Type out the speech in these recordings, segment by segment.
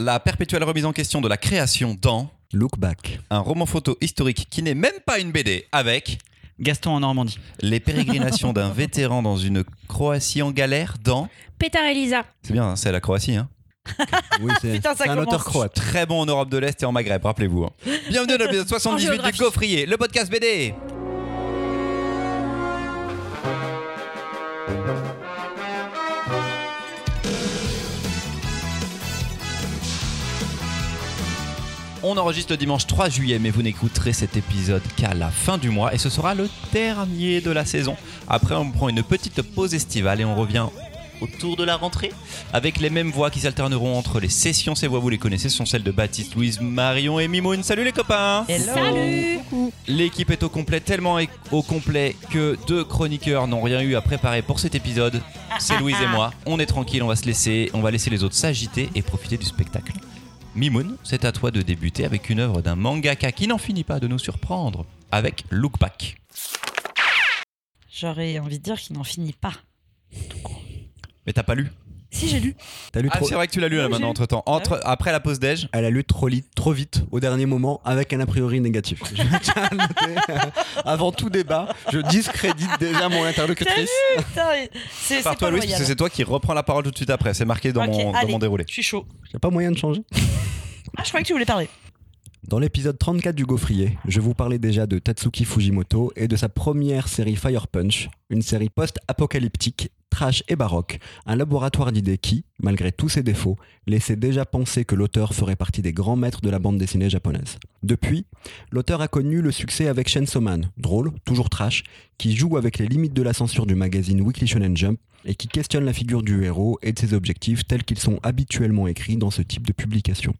la perpétuelle remise en question de la création dans Look Back. un roman photo historique qui n'est même pas une BD avec Gaston en Normandie. les pérégrinations d'un vétéran dans une Croatie en galère dans Pétard Elisa. c'est bien hein, c'est la Croatie hein Oui, c'est Putain, ça c'est un commence. auteur croate. très bon en Europe de l'Est et en Maghreb rappelez-vous hein. bienvenue dans l'épisode 78 du. Gaufrier le podcast BD On enregistre le dimanche 3 juillet, mais vous n'écouterez cet épisode qu'à la fin du mois et ce sera le dernier de la saison. Après, on prend une petite pause estivale et on revient autour de la rentrée avec les mêmes voix qui s'alterneront entre les sessions. Ces voix, vous les connaissez, ce sont celles de Baptiste, Louise, Marion et Mimoun. Salut les copains Salut L'équipe est au complet, tellement au complet que deux chroniqueurs n'ont rien eu à préparer pour cet épisode. C'est Louise et moi. On est tranquille, on va se laisser, on va laisser les autres s'agiter et profiter du spectacle. Mimoun, c'est à toi de débuter avec une œuvre d'un mangaka qui n'en finit pas de nous surprendre avec Look Back. J'aurais envie de dire qu'il n'en finit pas. Mais t'as pas lu? Si, j'ai lu. T'as lu Ah, trop... c'est vrai que tu l'as lu là maintenant j'ai- entre temps. Entre, après la pause déj, Elle a lu trop, li- trop vite au dernier moment avec un a priori négatif. Je tiens à le noter. Avant tout débat, je discrédite déjà mon interlocutrice. C'est pas toi parce que c'est toi qui reprends la parole tout de suite après. C'est marqué dans, mon déroulé. Je suis chaud. J'ai pas moyen de changer? Ah, je croyais que tu voulais parler. Dans l'épisode 34 du Gaufrier, je vous parlais déjà de Tatsuki Fujimoto et de sa première série Fire Punch, une série post-apocalyptique, trash et baroque, un laboratoire d'idées qui, malgré tous ses défauts, laissait déjà penser que l'auteur ferait partie des grands maîtres de la bande dessinée japonaise. Depuis, l'auteur a connu le succès avec Chainsaw Man, drôle, toujours trash, qui joue avec les limites de la censure du magazine Weekly Shonen Jump et qui questionne la figure du héros et de ses objectifs tels qu'ils sont habituellement écrits dans ce type de publication.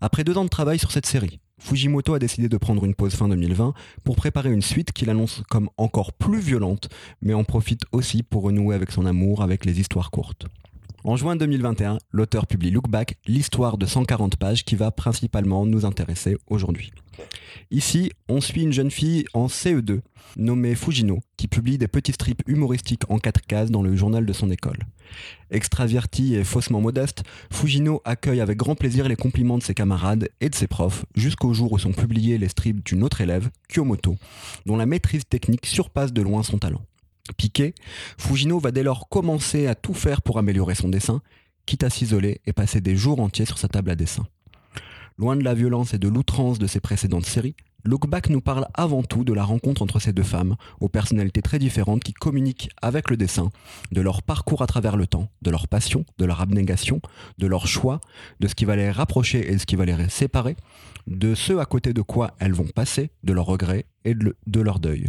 Après deux ans de travail sur cette série, Fujimoto a décidé de prendre une pause fin 2020 pour préparer une suite qu'il annonce comme encore plus violente, mais en profite aussi pour renouer avec son amour avec les histoires courtes. En juin 2021, l'auteur publie Look Back, l'histoire de 140 pages qui va principalement nous intéresser aujourd'hui. Ici, on suit une jeune fille en CE2 nommée Fujino qui publie des petits strips humoristiques en quatre cases dans le journal de son école. Extravertie et faussement modeste, Fujino accueille avec grand plaisir les compliments de ses camarades et de ses profs jusqu'au jour où sont publiés les strips d'une autre élève, Kyomoto, dont la maîtrise technique surpasse de loin son talent. Piqué, Fujino va dès lors commencer à tout faire pour améliorer son dessin, quitte à s'isoler et passer des jours entiers sur sa table à dessin. Loin de la violence et de l'outrance de ses précédentes séries, Look Back nous parle avant tout de la rencontre entre ces deux femmes, aux personnalités très différentes qui communiquent avec le dessin, de leur parcours à travers le temps, de leur passion, de leur abnégation, de leur choix, de ce qui va les rapprocher et de ce qui va les séparer, de ce à côté de quoi elles vont passer, de leurs regrets et de leur deuil.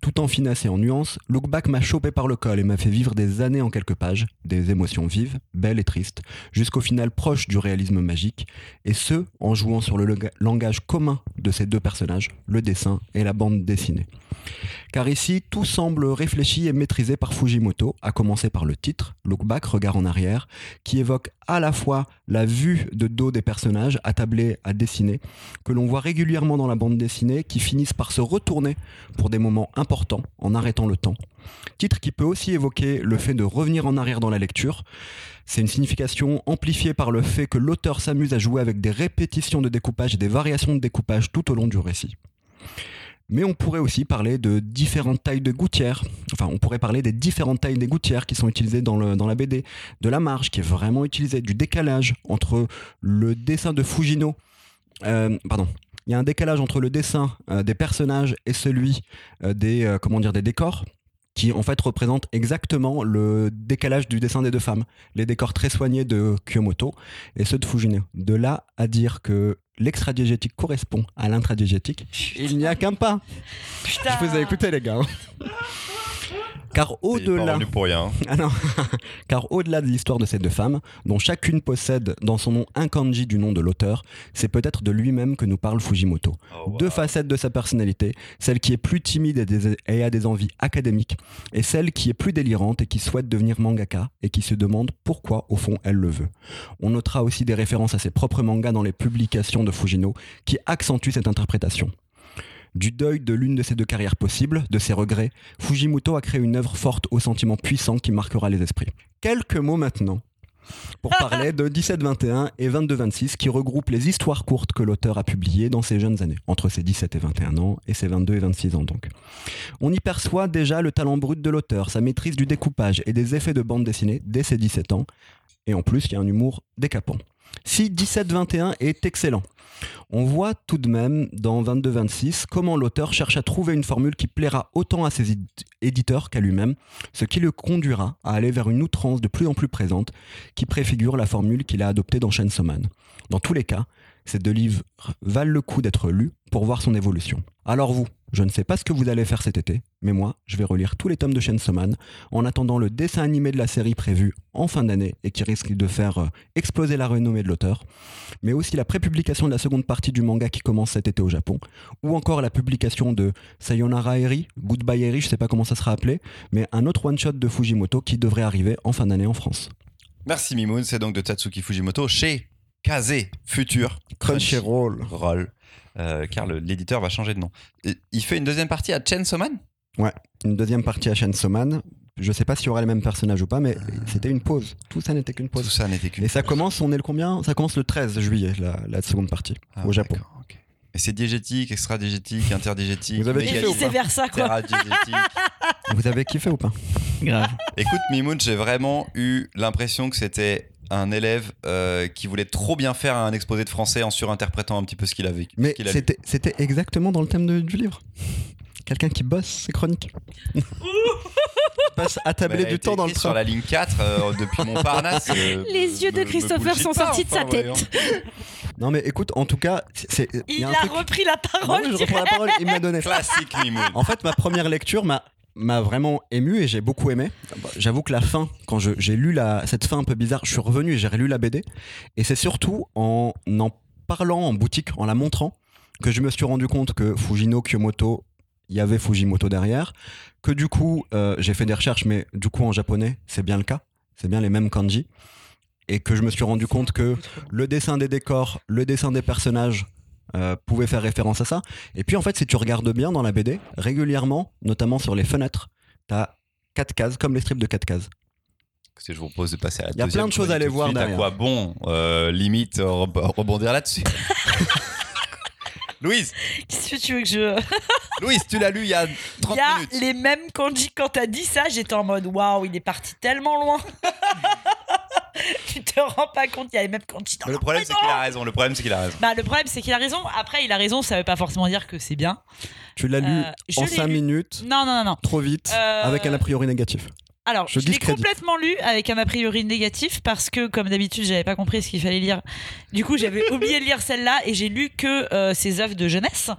Tout en finesse et en nuance, Look Back m'a chopé par le col et m'a fait vivre des années en quelques pages, des émotions vives, belles et tristes, jusqu'au final proche du réalisme magique, et ce, en jouant sur le langage commun de ces deux personnages, le dessin et la bande dessinée. Car ici, tout semble réfléchi et maîtrisé par Fujimoto, à commencer par le titre, Look Back, regard en arrière, qui évoque à la fois la vue de dos des personnages attablés à dessiner, que l'on voit régulièrement dans la bande dessinée, qui finissent par se retourner pour des moments importants en arrêtant le temps. Titre qui peut aussi évoquer le fait de revenir en arrière dans la lecture. C'est une signification amplifiée par le fait que l'auteur s'amuse à jouer avec des répétitions de découpage et des variations de découpage tout au long du récit. Mais on pourrait aussi parler de différentes tailles de gouttières. Enfin, on pourrait parler des différentes tailles des gouttières qui sont utilisées dans, le, dans la BD, de la marge qui est vraiment utilisée, du décalage entre le dessin de Fujino. euh, pardon. Il y a un décalage entre le dessin euh, des personnages et celui euh, des, comment dire, des décors qui en fait représente exactement le décalage du dessin des deux femmes. Les décors très soignés de Kyomoto et ceux de Fujino. De là à dire que l'extradiégétique correspond à l'intradiégétique, il n'y a qu'un pas. Putain. Je vous ai écouté les gars. Car au-delà, ah. Car de l'histoire de ces deux femmes, dont chacune possède dans son nom un kanji du nom de l'auteur, c'est peut-être de lui-même que nous parle Fujimoto. Deux facettes de sa personnalité, celle qui est plus timide et, des- et a des envies académiques, et celle qui est plus délirante et qui souhaite devenir mangaka et qui se demande pourquoi au fond elle le veut. On notera aussi des références à ses propres mangas dans les publications de Fujino qui accentuent cette interprétation. Du deuil de l'une de ses deux carrières possibles, de ses regrets, Fujimoto a créé une œuvre forte aux sentiments puissants qui marquera les esprits. Quelques mots maintenant pour parler de 17-21 et 22-26 qui regroupent les histoires courtes que l'auteur a publiées dans ses jeunes années, entre ses 17 et 21 ans et ses 22 et 26 ans donc. On y perçoit déjà le talent brut de l'auteur, sa maîtrise du découpage et des effets de bande dessinée dès ses 17 ans, et en plus il y a un humour décapant. Si 17-21 est excellent, on voit tout de même dans 22-26 comment l'auteur cherche à trouver une formule qui plaira autant à ses édi- éditeurs qu'à lui-même, ce qui le conduira à aller vers une outrance de plus en plus présente qui préfigure la formule qu'il a adoptée dans Chainsaw. Dans tous les cas, ces deux livres valent le coup d'être lus pour voir son évolution. Alors vous, je ne sais pas ce que vous allez faire cet été, mais moi, je vais relire tous les tomes de Chainsaw Man en attendant le dessin animé de la série prévu en fin d'année et qui risque de faire euh, exploser la renommée de l'auteur, mais aussi la prépublication de la seconde partie du manga qui commence cet été au Japon, ou encore la publication de Sayonara Eri, Goodbye Eri, je sais pas comment ça sera appelé, mais un autre one-shot de Fujimoto qui devrait arriver en fin d'année en France. Merci Mimoun, c'est donc de Tatsuki Fujimoto chez Kaze Future Crunchyroll. Roll. Euh, car le- l'éditeur va changer de nom. Et il fait une deuxième partie à Chainsaw Man Une deuxième partie à Chainsaw Man. Je sais pas s'il y aura les mêmes personnages ou pas, mais c'était une pause. Tout ça n'était qu'une Tout pause. ça n'était qu'une Et ça commence, on est le combien? Ça commence le 13 juillet, la, la seconde partie, Ah, au Japon. Et c'est diégétique, extra-diégétique, interdiégétique. Vous avez kiffé ou pas? versa, quoi. Vous avez kiffé ou pas? Grave. Écoute, Mimoun, j'ai vraiment eu l'impression que c'était un élève euh, qui voulait trop bien faire un exposé de français en surinterprétant un petit peu ce qu'il a vécu. Mais c'était c'était exactement dans le thème de- du livre. Quelqu'un qui bosse ses chroniques. passe à Bah, tabler du temps dans le écrite sur train. la ligne 4 euh, depuis Montparnasse. euh, Les yeux de me- Christopher sont pas, sortis de sa tête. Non mais écoute, en tout cas, c'est- il a a, un truc- repris la Ah parole. je reprends la parole, il me l'a donné. Classique Mimoun. En fait, ma première lecture m'a m'a vraiment ému et j'ai beaucoup aimé. J'avoue que la fin, quand j'ai lu la, cette fin un peu bizarre, je suis revenu et j'ai relu la BD. Et c'est surtout en en parlant en boutique, en la montrant, que je me suis rendu compte que Fujino Kyomoto, il y avait Fujimoto derrière. Que du coup, euh, j'ai fait des recherches, mais du coup en japonais, c'est bien le cas. C'est bien les mêmes kanji. Et que je me suis rendu compte que le dessin des décors, le dessin des personnages euh, pouvait faire référence à ça. Et puis en fait, si tu regardes bien dans la BD, régulièrement, notamment sur les fenêtres, t'as quatre cases, comme les strips de quatre cases. Écoutez, je vous propose de passer à la Il y a deuxième plein de choses à aller voir suite. derrière. À quoi bon euh, Limite, euh, re- rebondir là-dessus? Louise, Qu'est-ce que tu veux que je. Louise, tu l'as lu il y a 30 Il y a minutes. les mêmes kanji. Quand t'as dit ça, j'étais en mode waouh, il est parti tellement loin. tu te rends pas compte, il y a les mêmes Mais le problème, c'est qu'il a raison. Le problème, c'est qu'il a raison. Bah, le problème, c'est qu'il a raison. Après, il a raison, ça veut pas forcément dire que c'est bien. Tu l'as lu Euh, je en l'ai 5 lu. minutes, Non, non, non, non. trop vite, Euh, avec un a priori négatif. Alors, Je je, l'ai discrédite. complètement lu avec un a priori négatif parce que, comme d'habitude, j'avais pas compris ce qu'il fallait lire. Du coup, j'avais oublié de lire celle-là et j'ai lu que euh, ses œuvres de jeunesse.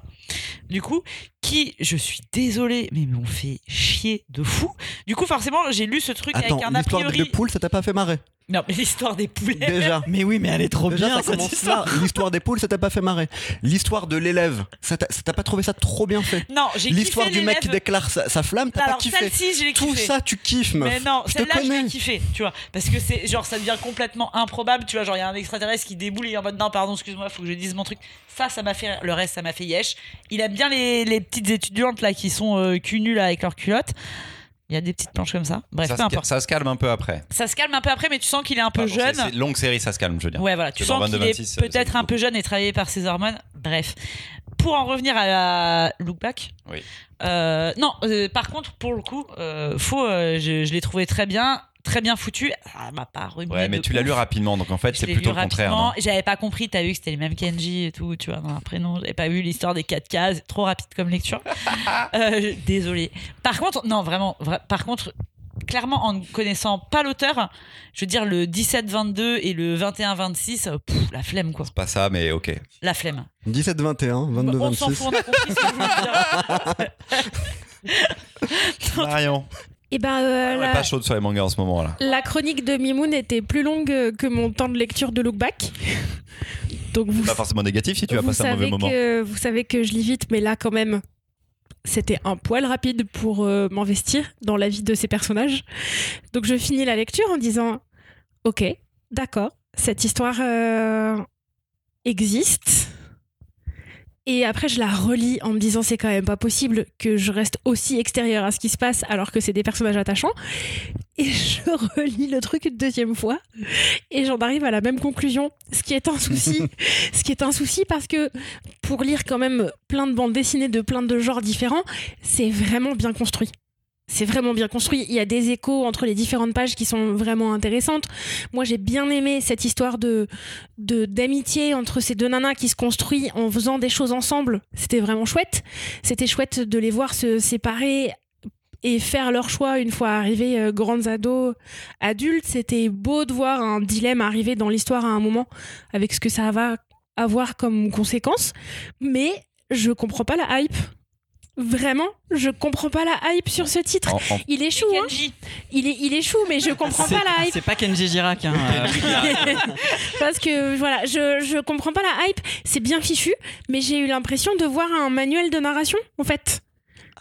Du coup, qui, je suis désolée, mais m'ont fait chier de fou. Du coup, forcément, j'ai lu ce truc Attends, avec un a l'histoire priori. des poules, ça t'a pas fait marrer? Non, mais l'histoire des poulets. Déjà. Mais oui, mais elle est trop Déjà, bien ça cette commence histoire. là. L'histoire des poules, ça t'a pas fait marrer. L'histoire de l'élève, ça t'a ça t'a pas trouvé ça trop bien fait Non, j'ai L'histoire kiffé du mec qui l'élève. déclare sa, sa flamme, t'as pas Alors, kiffé. celle-ci, je l'ai Tout kiffé. ça, tu kiffes, meuf. Mais non, je te celle-là, je connais. l'ai kiffé, tu vois. Parce que c'est genre, ça devient complètement improbable, tu vois. Genre, il y a un extraterrestre qui déboule et il est en mode non, pardon, excuse-moi, faut que je dise mon truc. Ça, ça m'a fait rire. Le reste, ça m'a fait yesh. Il aime bien les, les petites étudiantes là qui sont euh, cul nuls avec leurs culottes. Il y a des petites planches comme ça. Bref, ça, peu importe. ça se calme un peu après. Ça se calme un peu après, mais tu sens qu'il est un peu Pardon, jeune. c'est- c'est longue série, ça se calme, je veux dire. Ouais, voilà, tu sens qu'il 22-26, est peut-être un peu jeune et travaillé par ses hormones. Bref. Pour en revenir à la look back. Oui. euh, non, euh, par contre, pour le coup, euh, faux, euh, je, je l'ai trouvé très bien, très bien foutu. Ça m'a pas remué Ouais, mais de tu l'as lu rapidement, donc en fait, c'est plutôt lu le contraire. J'avais pas compris, t'as vu que c'était les mêmes Kenji et tout, tu vois, dans un prénom. J'avais pas vu l'histoire des 4 cases, trop rapide comme lecture. euh, désolé. Par contre, non, vraiment, vra- par contre, clairement, en ne connaissant pas l'auteur, je veux dire, le 17-22 et le 21-26, euh, la flemme, quoi. C'est pas ça, mais ok. La flemme. 17-21, on s'en 22-26. fout, on a compris ce que je voulais dire. Marion, Et ben, euh, la, pas chaude sur les mangas en ce moment là. la chronique de Mimoun était plus longue que mon temps de lecture de Look Back. Donc vous, Pas forcément négatif si tu as passé un mauvais moment. que vous savez que je lis vite, mais là quand même, c'était un poil rapide pour euh, m'investir dans la vie de ces personnages. Donc je finis la lecture en disant, ok, d'accord, cette histoire euh, existe. Et après, je la relis en me disant c'est quand même pas possible que je reste aussi extérieure à ce qui se passe alors que c'est des personnages attachants. Et je relis le truc une deuxième fois et j'en arrive à la même conclusion, ce qui est un souci. ce qui est un souci parce que pour lire quand même plein de bandes dessinées de plein de genres différents, c'est vraiment bien construit. C'est vraiment bien construit. Il y a des échos entre les différentes pages qui sont vraiment intéressantes. Moi, j'ai bien aimé cette histoire de d'amitié entre ces deux nanas qui se construit en faisant des choses ensemble. C'était vraiment chouette. C'était chouette de les voir se séparer et faire leur choix une fois arrivés euh, grandes ados, adultes. C'était beau de voir un dilemme arriver dans l'histoire à un moment avec ce que ça va avoir comme conséquence. Mais je comprends pas la hype. Vraiment, je comprends pas la hype sur ce titre. En- en- Il est chou, hein. Kenji. Il est, il chou, mais je comprends pas la hype. c'est pas Kenji Girac. Hein, euh, Parce que voilà, je, je comprends pas la hype. C'est bien fichu, mais j'ai eu l'impression de voir un manuel de narration, en fait.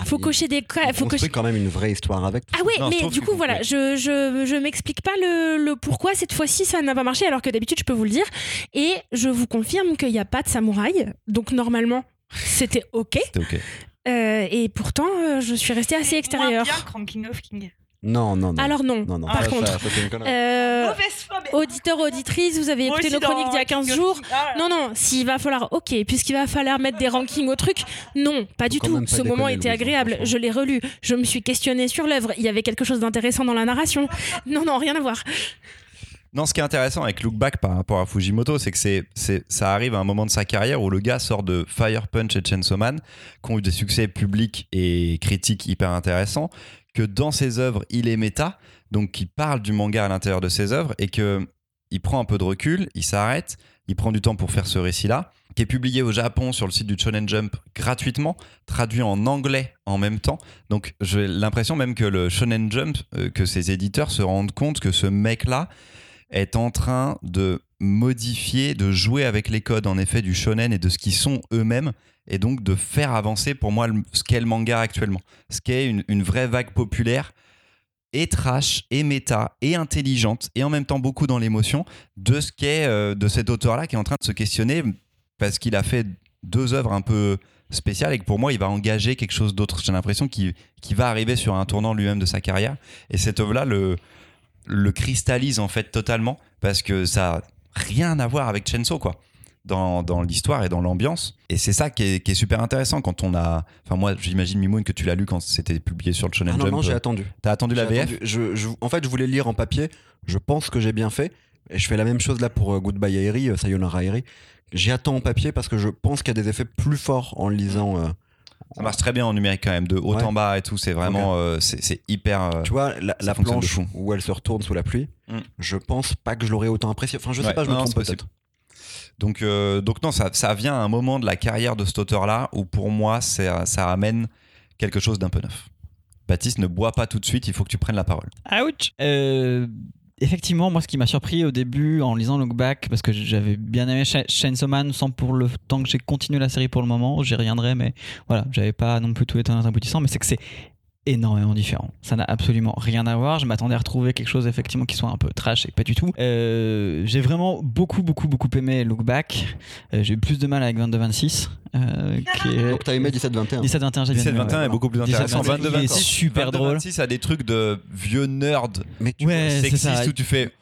Faut il- cocher des. Il Faut cocher... quand même une vraie histoire avec. tout Ah ouais, Non, mais du coup, voilà, je, je, je m'explique pas le, le pourquoi cette fois-ci ça n'a pas marché, alors que d'habitude je peux vous le dire. Et je vous confirme qu'il n'y a pas de samouraï, donc normalement c'était ok. C'était ok. Euh, et pourtant, euh, je suis restée assez extérieure. Moins bien que Ranking of King. Non, non, non. Alors non. non, non. Par ça, contre, ça, ça, euh, Mauvaise foi, mais. auditeur, auditrice, vous avez écouté nos chroniques d'il y a 15 Ranking of jours. Ah, Non, non, s'il va falloir, ok, puisqu'il va falloir mettre des rankings au truc, non, pas du tout. pas Ce moment était Louise, agréable. Je l'ai relu, je me suis questionnée sur l'œuvre. Il y avait quelque chose d'intéressant dans la narration. Non, non, rien à voir. Non, ce qui est intéressant avec Look Back par rapport à Fujimoto, c'est que c'est, ça arrive à un moment de sa carrière où le gars sort de Fire Punch et Chainsaw Man, qui ont eu des succès publics et critiques hyper intéressants, que dans ses œuvres, il est méta, donc qui parle du manga à l'intérieur de ses œuvres, et que il prend un peu de recul, il s'arrête, il prend du temps pour faire ce récit-là, qui est publié au Japon sur le site du Shonen Jump gratuitement, traduit en anglais en même temps. Donc j'ai l'impression même que le Shonen Jump, euh, que ses éditeurs se rendent compte que ce mec-là est en train de modifier, de jouer avec les codes en effet du shonen et de ce qu'ils sont eux-mêmes et donc de faire avancer pour moi ce qu'est le manga actuellement. Ce qu'est une, une vraie vague populaire et trash et méta et intelligente et en même temps beaucoup dans l'émotion de ce qu'est euh, de cet auteur-là qui est en train de se questionner parce qu'il a fait deux œuvres un peu spéciales et que pour moi il va engager quelque chose d'autre. J'ai l'impression qu'il va arriver sur un tournant lui-même de sa carrière et cette œuvre-là le, le cristallise en fait totalement parce que ça a rien à voir avec Chainsaw quoi dans, dans l'histoire et dans l'ambiance et c'est ça qui est, qui est super intéressant quand on a enfin moi j'imagine Mimoun que tu l'as lu quand c'était publié sur le Shonen Ah non, Jump non, j'ai attendu. t'as attendu la VF attendu. Je- je- en fait, je voulais lire en papier. Je pense que j'ai bien fait. Et je fais la même chose là pour euh, Goodbye Airi, euh, Sayonara Airi. J'y attends en papier parce que je pense qu'il y a des effets plus forts en lisant. euh, ça marche très bien en numérique quand même de haut Ouais. en bas et tout c'est vraiment euh, c'est hyper euh, Tu vois, la, ça la planche fou. où elle se retourne sous la pluie, Mm. je pense pas que je l'aurais autant apprécié. Enfin, je sais Ouais, pas, je me non, trompe peut-être. Donc, euh, donc non, ça, ça vient à un moment de la carrière de cet auteur-là où pour moi, c'est- ça amène quelque chose d'un peu neuf. Baptiste, ne bois pas tout de suite, il faut que tu prennes la parole. Ouch Euh, Effectivement, moi, ce qui m'a surpris au début en lisant Look Back, parce que j'avais bien aimé Cha- Chainsaw Man, sans pour le temps que j'ai continué la série pour le moment, j'y reviendrai, mais voilà, j'avais pas non plus tout étonné aboutissant, mais c'est que c'est énormément différent. Ça n'a absolument rien à voir. Je m'attendais à retrouver quelque chose effectivement qui soit un peu trash et pas du tout. Euh, j'ai vraiment beaucoup, beaucoup, beaucoup aimé Look Back. Euh, j'ai eu plus de mal avec 22-26, euh, est... Donc, t'as aimé 17-21. 17-21, j'ai bien aimé, 17-21 ouais. est beaucoup plus 17, intéressant. 22, il est 22-26 super drôle. 22-26 a des trucs de vieux nerd Mais tu Ouais, sexistes où tu fais.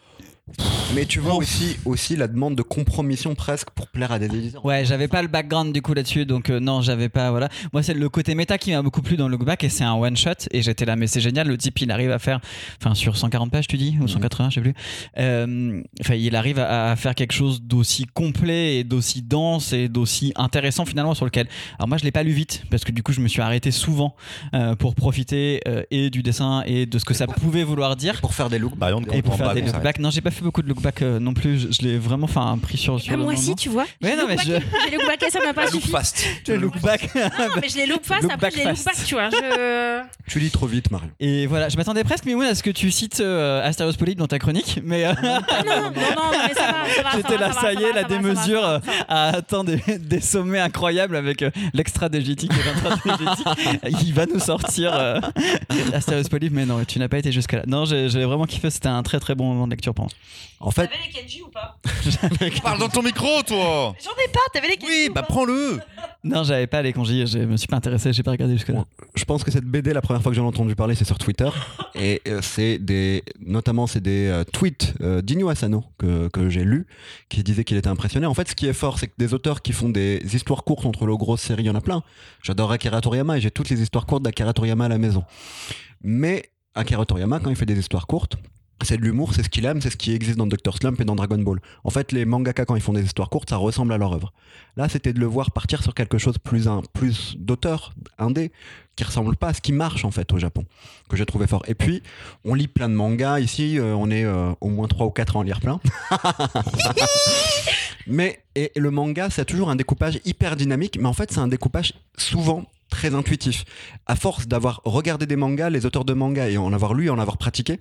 Mais tu vois aussi, aussi la demande de compromission presque pour plaire à des éditeurs. Ouais, j'avais pas le background du coup là-dessus, donc euh, non, j'avais pas. Voilà. Moi, c'est le côté méta qui m'a beaucoup plu dans Look Back et c'est un one shot. Et j'étais là, mais c'est génial. Le type, il arrive à faire, enfin, sur 140 pages, tu dis, ou 180, je sais plus. Euh, Enfin, il arrive à, à faire quelque chose d'aussi complet et d'aussi dense et d'aussi intéressant finalement sur lequel. Alors, moi, je l'ai pas lu vite parce que du coup, je me suis arrêté souvent euh, pour profiter euh, et du dessin et de ce que ça pouvait vouloir dire. Pour faire des looks. Bah, Et pour faire pas des qu'on look s'arrête. back. Non, j'ai pas fait beaucoup de look back euh, non plus. Je, je l'ai vraiment enfin, pris sur, sur Ah, le moi moment. aussi, tu vois. Ouais, non, mais je. J'ai look back et ça m'a pas Look suffi. fast. Le look back. Non, mais je les look fast, Look après back je les look fast. back, tu vois. Je... Tu lis trop vite, Mario. Et voilà, je m'attendais presque, Mimoun, à ce que tu cites euh, Asterios Polyp dans ta chronique, mais euh, Ah non, non, non, mais ça va, ça va. j'étais là, ça, y est, la démesure euh, Ça va. a atteint des, des sommets incroyables avec euh, l'extra dégétique et l'intra-dégétique. Il va nous sortir euh, Asterios Polyp, mais non, tu n'as pas été jusqu'à là. Non, j'ai j'ai vraiment kiffé, c'était un très très bon moment de lecture pour moi. En fait, T'avais les Kenji ou pas Parle dans ton micro, toi J'en ai pas, t'avais les Kenji Oui, ou bah pas prends-le Non, j'avais pas les congés, je me suis pas intéressé, j'ai pas regardé jusque-là. je pense que cette BD, la première fois que j'en ai entendu parler, c'est sur Twitter. Et euh, c'est des, notamment, c'est des euh, tweets euh, d'Inyo Asano que, que j'ai lus, qui disait qu'il était impressionné. En fait, ce qui est fort, c'est que des auteurs qui font des histoires courtes entre les grosses séries, il y en a plein. J'adore Akira Toriyama et j'ai toutes les histoires courtes d'Akira Toriyama à la maison. Mais Akira Toriyama, quand il fait des histoires courtes, c'est de l'humour, c'est ce qu'il aime, c'est ce qui existe dans Dr. Slump et dans Dragon Ball. En fait, les mangaka, quand ils font des histoires courtes, ça ressemble à leur œuvre. Là, c'était de le voir partir sur quelque chose plus, un, plus d'auteur, indé, qui ressemble pas à ce qui marche en fait au Japon, que j'ai trouvé fort. Et puis, on lit plein de mangas ici, euh, on est euh, au moins 3 ou 4 ans à lire plein. mais et le manga, c'est toujours un découpage hyper dynamique, mais en fait, c'est un découpage souvent très intuitif. À force d'avoir regardé des mangas, les auteurs de mangas et en avoir lu et en avoir pratiqué,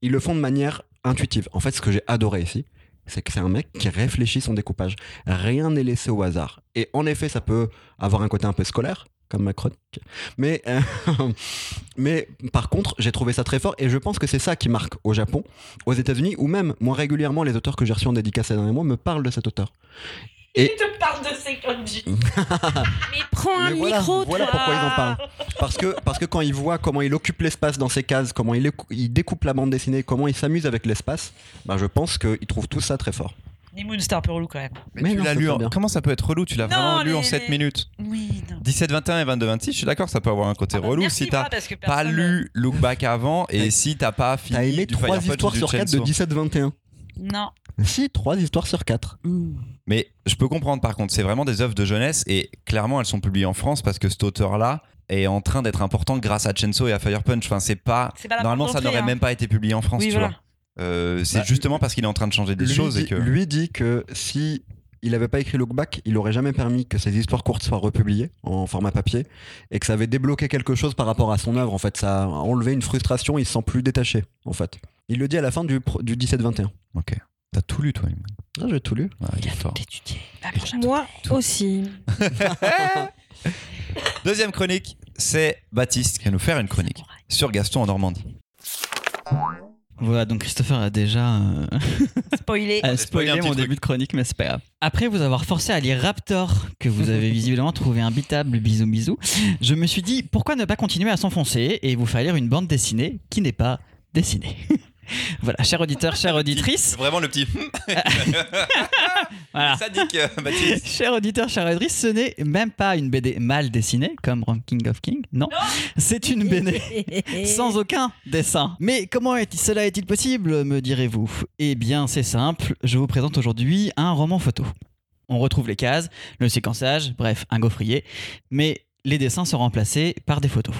ils le font de manière intuitive. En fait, ce que j'ai adoré ici, c'est que c'est un mec qui réfléchit son découpage. Rien n'est laissé au hasard. Et en effet, ça peut avoir un côté un peu scolaire, comme ma chronique. Mais, euh, par contre, j'ai trouvé ça très fort et je pense que c'est ça qui marque au Japon, aux États-Unis, ou même, moi régulièrement, les auteurs que j'ai reçus en dédicace ces derniers mois me parlent de cet auteur. Il te parle de ces Kenji Mais prends un Mais voilà, micro, voilà toi. pourquoi ils en parlent. Parce que, parce que quand il voit comment il occupe l'espace dans ses cases, comment il, il découpe la bande dessinée, comment il s'amuse avec l'espace, bah, je pense qu'il trouve tout ça très fort. Un peu relou quand même. Mais, Mais tu non, l'as lu en-. Comment ça peut être relou? Tu l'as Non, vraiment lu en les- 7 les- minutes Oui, non. 17, 21 et 22, 26, je suis d'accord, ça peut avoir un côté Ah bah, relou si t'as pas personne- lu Look Back avant et si t'as pas fini T'as aimé du 3 Fire Punch ou histoires sur 4 de Chainsaw. 17-21 Non. Si, 3 histoires sur 4. Mais je peux comprendre par contre, c'est vraiment des œuvres de jeunesse et clairement elles sont publiées en France parce que cet auteur-là est en train d'être important grâce à Chainsaw et à Fire Punch. Enfin, c'est pas. Pas Normalement, ça n'aurait hein. même pas été publié en France, Oui, tu voilà. vois. Euh, c'est Bah, justement parce qu'il est en train de changer des choses dit, et que. lui dit que si il avait pas écrit Look Back, il aurait jamais permis que ses histoires courtes soient republiées en format papier et que ça avait débloqué quelque chose par rapport à son œuvre. En fait, ça a enlevé une frustration, il se sent plus détaché. En fait, il le dit à la fin du, du 17-21. Ok. T'as tout lu, toi. Imran. Ah, j'ai tout lu. Ouais, il fort. Va manger un Moi aussi. Deuxième chronique, c'est Baptiste qui va nous faire une chronique sur Gaston en Normandie. Voilà, donc Christopher a déjà euh, Spoilé. a spoilé mon truc. début de chronique, mais c'est pas grave. Après vous avoir forcé à lire Raptor, que vous avez visiblement trouvé imbitable, bisous bisous, je me suis dit pourquoi ne pas continuer à s'enfoncer et vous faire lire une bande dessinée qui n'est pas dessinée? voilà, cher auditeur, chère auditrice, C'est vraiment le petit. voilà. Sadique, euh, Baptiste. Cher auditeur, chère auditrice, ce n'est même pas une BD mal dessinée comme Ranking of King, non, c'est une BD sans aucun dessin. Mais comment est cela est-il possible, me direz-vous? Eh bien, c'est simple, je vous présente aujourd'hui un roman photo. On retrouve les cases, le séquençage, bref, un gaufrier, mais les dessins sont remplacés par des photos.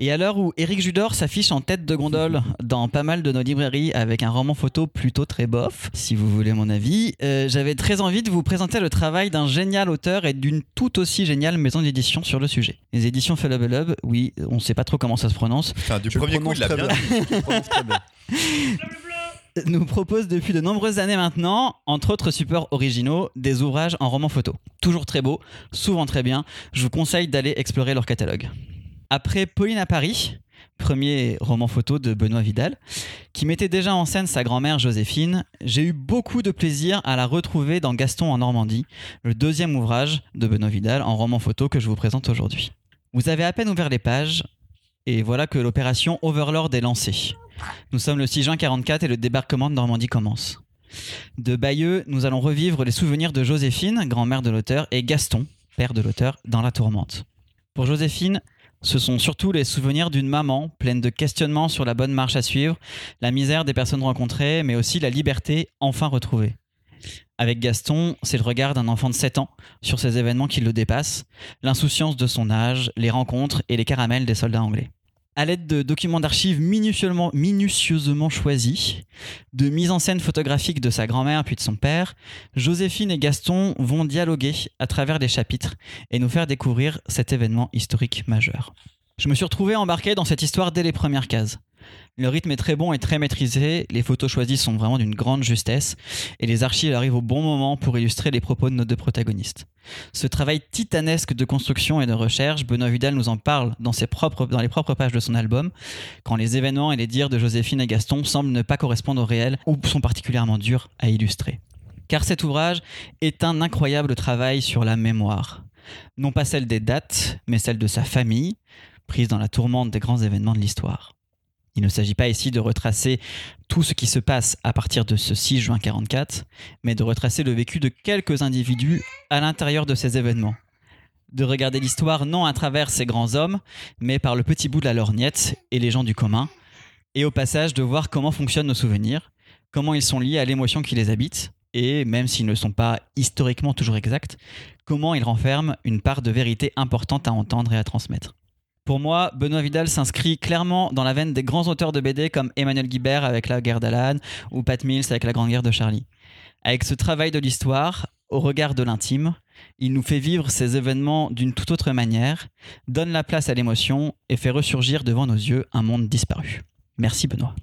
Et à l'heure où Eric Judor s'affiche en tête de gondole dans pas mal de nos librairies avec un roman photo plutôt très bof, si vous voulez mon avis, euh, j'avais très envie de vous présenter le travail d'un génial auteur et d'une tout aussi géniale maison d'édition sur le sujet. Les éditions Felubelub, oui, on sait pas trop comment ça se prononce, Enfin, du le premier coup, il l'a bien. bien. nous propose depuis de nombreuses années maintenant, entre autres supports originaux, des ouvrages en roman photo. Toujours très beaux, souvent très bien. Je vous conseille d'aller explorer leur catalogue. Après Pauline à Paris, premier roman photo de Benoît Vidal, qui mettait déjà en scène sa grand-mère Joséphine, j'ai eu beaucoup de plaisir à la retrouver dans Gaston en Normandie, le deuxième ouvrage de Benoît Vidal en roman photo que je vous présente aujourd'hui. Vous avez à peine ouvert les pages, et voilà que l'opération Overlord est lancée. Nous sommes le 6 juin 44 et le débarquement de Normandie commence. De Bayeux, nous allons revivre les souvenirs de Joséphine, grand-mère de l'auteur, et Gaston, père de l'auteur, dans la tourmente. Pour Joséphine, ce sont surtout les souvenirs d'une maman pleine de questionnements sur la bonne marche à suivre, la misère des personnes rencontrées, mais aussi la liberté enfin retrouvée. Avec Gaston, c'est le regard d'un enfant de 7 ans sur ces événements qui le dépassent, l'insouciance de son âge, les rencontres et les caramels des soldats anglais. À l'aide de documents d'archives minutieusement, minutieusement choisis, de mise en scène photographique de sa grand-mère puis de son père, Joséphine et Gaston vont dialoguer à travers les chapitres et nous faire découvrir cet événement historique majeur. Je me suis retrouvé embarqué dans cette histoire dès les premières cases. Le rythme est très bon et très maîtrisé, les photos choisies sont vraiment d'une grande justesse, et les archives arrivent au bon moment pour illustrer les propos de nos deux protagonistes. Ce travail titanesque de construction et de recherche, Benoît Vidal nous en parle dans, les propres pages de son album, quand les événements et les dires de Joséphine et Gaston semblent ne pas correspondre au réel ou sont particulièrement durs à illustrer. Car cet ouvrage est un incroyable travail sur la mémoire. Non pas celle des dates, mais celle de sa famille, prise dans la tourmente des grands événements de l'histoire. Il ne s'agit pas ici de retracer tout ce qui se passe à partir de ce 6 juin 44, mais de retracer le vécu de quelques individus à l'intérieur de ces événements. De regarder l'histoire non à travers ces grands hommes, mais par le petit bout de la lorgnette et les gens du commun, et au passage de voir comment fonctionnent nos souvenirs, comment ils sont liés à l'émotion qui les habite, et même s'ils ne sont pas historiquement toujours exacts, comment ils renferment une part de vérité importante à entendre et à transmettre. Pour moi, Benoît Vidal s'inscrit clairement dans la veine des grands auteurs de BD comme Emmanuel Guibert avec La guerre d'Alan ou Pat Mills avec La grande guerre de Charlie. Avec ce travail de l'histoire, au regard de l'intime, il nous fait vivre ces événements d'une toute autre manière, donne la place à l'émotion et fait ressurgir devant nos yeux un monde disparu. Merci Benoît.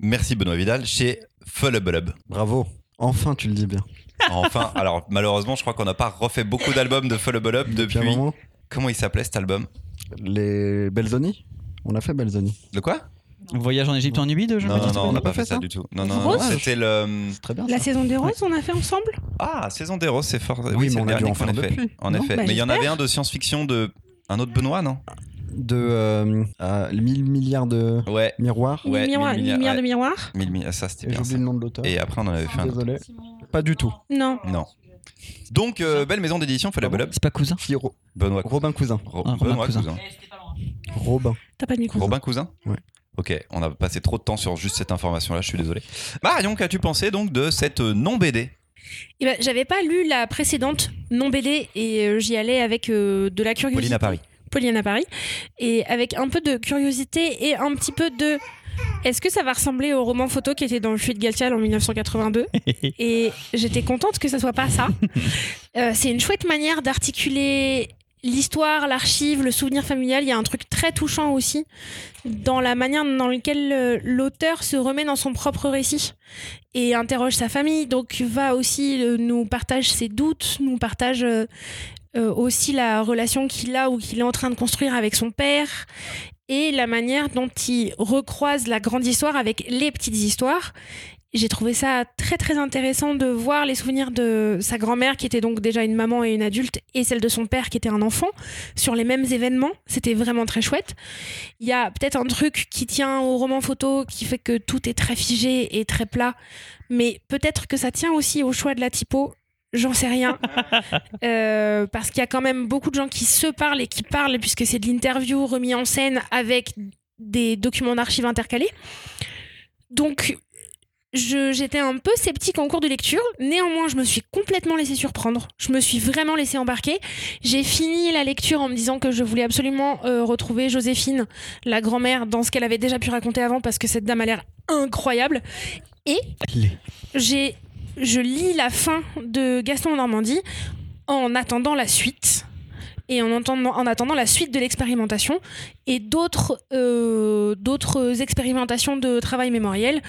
Merci Benoît Vidal chez Fullubulub. Bravo. Enfin, tu le dis bien. Enfin, alors malheureusement, je crois qu'on n'a pas refait beaucoup d'albums de Fullubulub Depuis un depuis. moment, Comment il s'appelait cet album? Les Belzoni On a fait Belzoni. De quoi? Voyage en Égypte en Nuit de Non, non, non, on n'a pas fait ça ça du tout. Non, non, non, c'était le. C'est très bien. La saison des roses, on a fait ensemble? Ah, Saison des Roses, c'est fort. Oui, Oui, mais c'est on a dû en faire En effet. Bah, mais il y en avait un de science-fiction de. Un autre Benoît, non? De euh, euh, 1000 milliards de Ouais. miroirs. Mille Ouais, miroirs- mille mille milliards, milliards de miroirs mi- Ça, c'était bien. j'oublie ça. le nom de l'auteur. Et après, on en avait fait un autre. Désolé. Pas du tout. Non. Non. Donc, euh, belle maison d'édition, Fullubulub. C'est pas cousin Si, Ro- Benoît Robin Cousin. Ro- Ah, Robin Benoît Cousin. Cousin. Robin. T'as pas de micro. Robin Cousin Ouais. Ok, on a passé trop de temps sur juste cette information-là, je suis désolé. Marion, qu'as-tu pensé donc de cette euh, non-BD Eh ben, j'avais pas lu la précédente non BD et euh, j'y allais avec euh, de la curiosité. Pauline à Paris. Pauline à Paris. Et avec un peu de curiosité et un petit peu de. Est-ce que ça va ressembler au roman photo qui était dans le Fuite Galtial en 1982 Et j'étais contente que ça soit pas ça. Euh, c'est une chouette manière d'articuler l'histoire, l'archive, le souvenir familial. Il y a un truc très touchant aussi dans la manière dans laquelle euh, l'auteur se remet dans son propre récit et interroge sa famille. Donc va aussi euh, nous partage ses doutes, nous partage euh, aussi la relation qu'il a ou qu'il est en train de construire avec son père et la manière dont il recroise la grande histoire avec les petites histoires. J'ai trouvé ça très très intéressant de voir les souvenirs de sa grand-mère qui était donc déjà une maman et une adulte et celle de son père qui était un enfant sur les mêmes événements. C'était vraiment très chouette. Il y a peut-être un truc qui tient au roman photo qui fait que tout est très figé et très plat, mais peut-être que ça tient aussi au choix de la typo. J'en sais rien. Euh, parce qu'il y a quand même beaucoup de gens qui se parlent et qui parlent, puisque c'est de l'interview remis en scène avec des documents d'archives intercalés. Donc, j'étais un peu sceptique en cours de lecture. Néanmoins, je me suis complètement laissée surprendre. Je me suis vraiment laissée embarquer. J'ai fini la lecture en me disant que je voulais absolument euh, retrouver Joséphine, la grand-mère, dans ce qu'elle avait déjà pu raconter avant, parce que cette dame a l'air incroyable. J'ai, je lis la fin de Gaston en Normandie en attendant la suite et en attendant, en attendant la suite de l'expérimentation et d'autres euh, d'autres expérimentations de travail mémoriel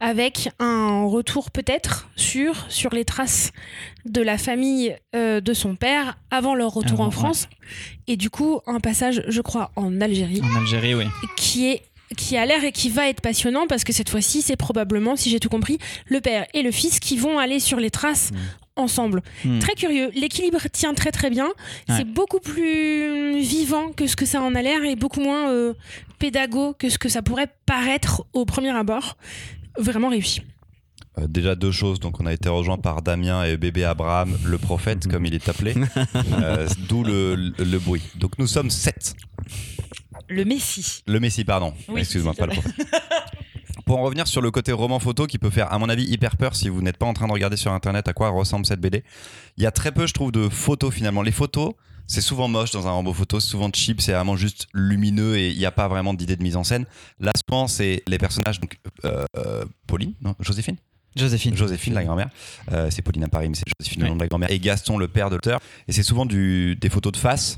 avec un retour peut-être sur sur les traces de la famille euh, de son père avant leur retour en France et du coup un passage je crois en Algérie En Algérie, oui. qui est qui a l'air et qui va être passionnant parce que cette fois-ci, c'est probablement, si j'ai tout compris, le père et le fils qui vont aller sur les traces ensemble. Hmm. Très curieux. L'équilibre tient très très bien. Ouais. C'est beaucoup plus vivant que ce que ça en a l'air et beaucoup moins euh, pédago que ce que ça pourrait paraître au premier abord. Vraiment réussi. Euh, déjà deux choses, donc on a été rejoint par Damien et bébé Abraham, le prophète Mhm. comme il est appelé, Euh, d'où le, le- le bruit. Donc nous sommes sept. Le Messie. Le Messie, pardon. Oui, Excuse-moi, pas le prophète. Pour en revenir sur le côté roman photo qui peut faire, à mon avis, hyper peur si vous n'êtes pas en train de regarder sur internet à quoi ressemble cette BD, il y a très peu, je trouve, de photos finalement. Les photos, c'est souvent moche dans un roman photo, c'est souvent cheap, c'est vraiment juste lumineux et il n'y a pas vraiment d'idée de mise en scène. Là, souvent, c'est les personnages, donc euh, euh, Pauline, non, Joséphine Joséphine. Joséphine, la grand-mère. Euh, c'est Pauline à Paris, mais c'est Joséphine, le nom de la grand-mère. Et Gaston, le père de l'auteur. Et c'est souvent du, des photos de face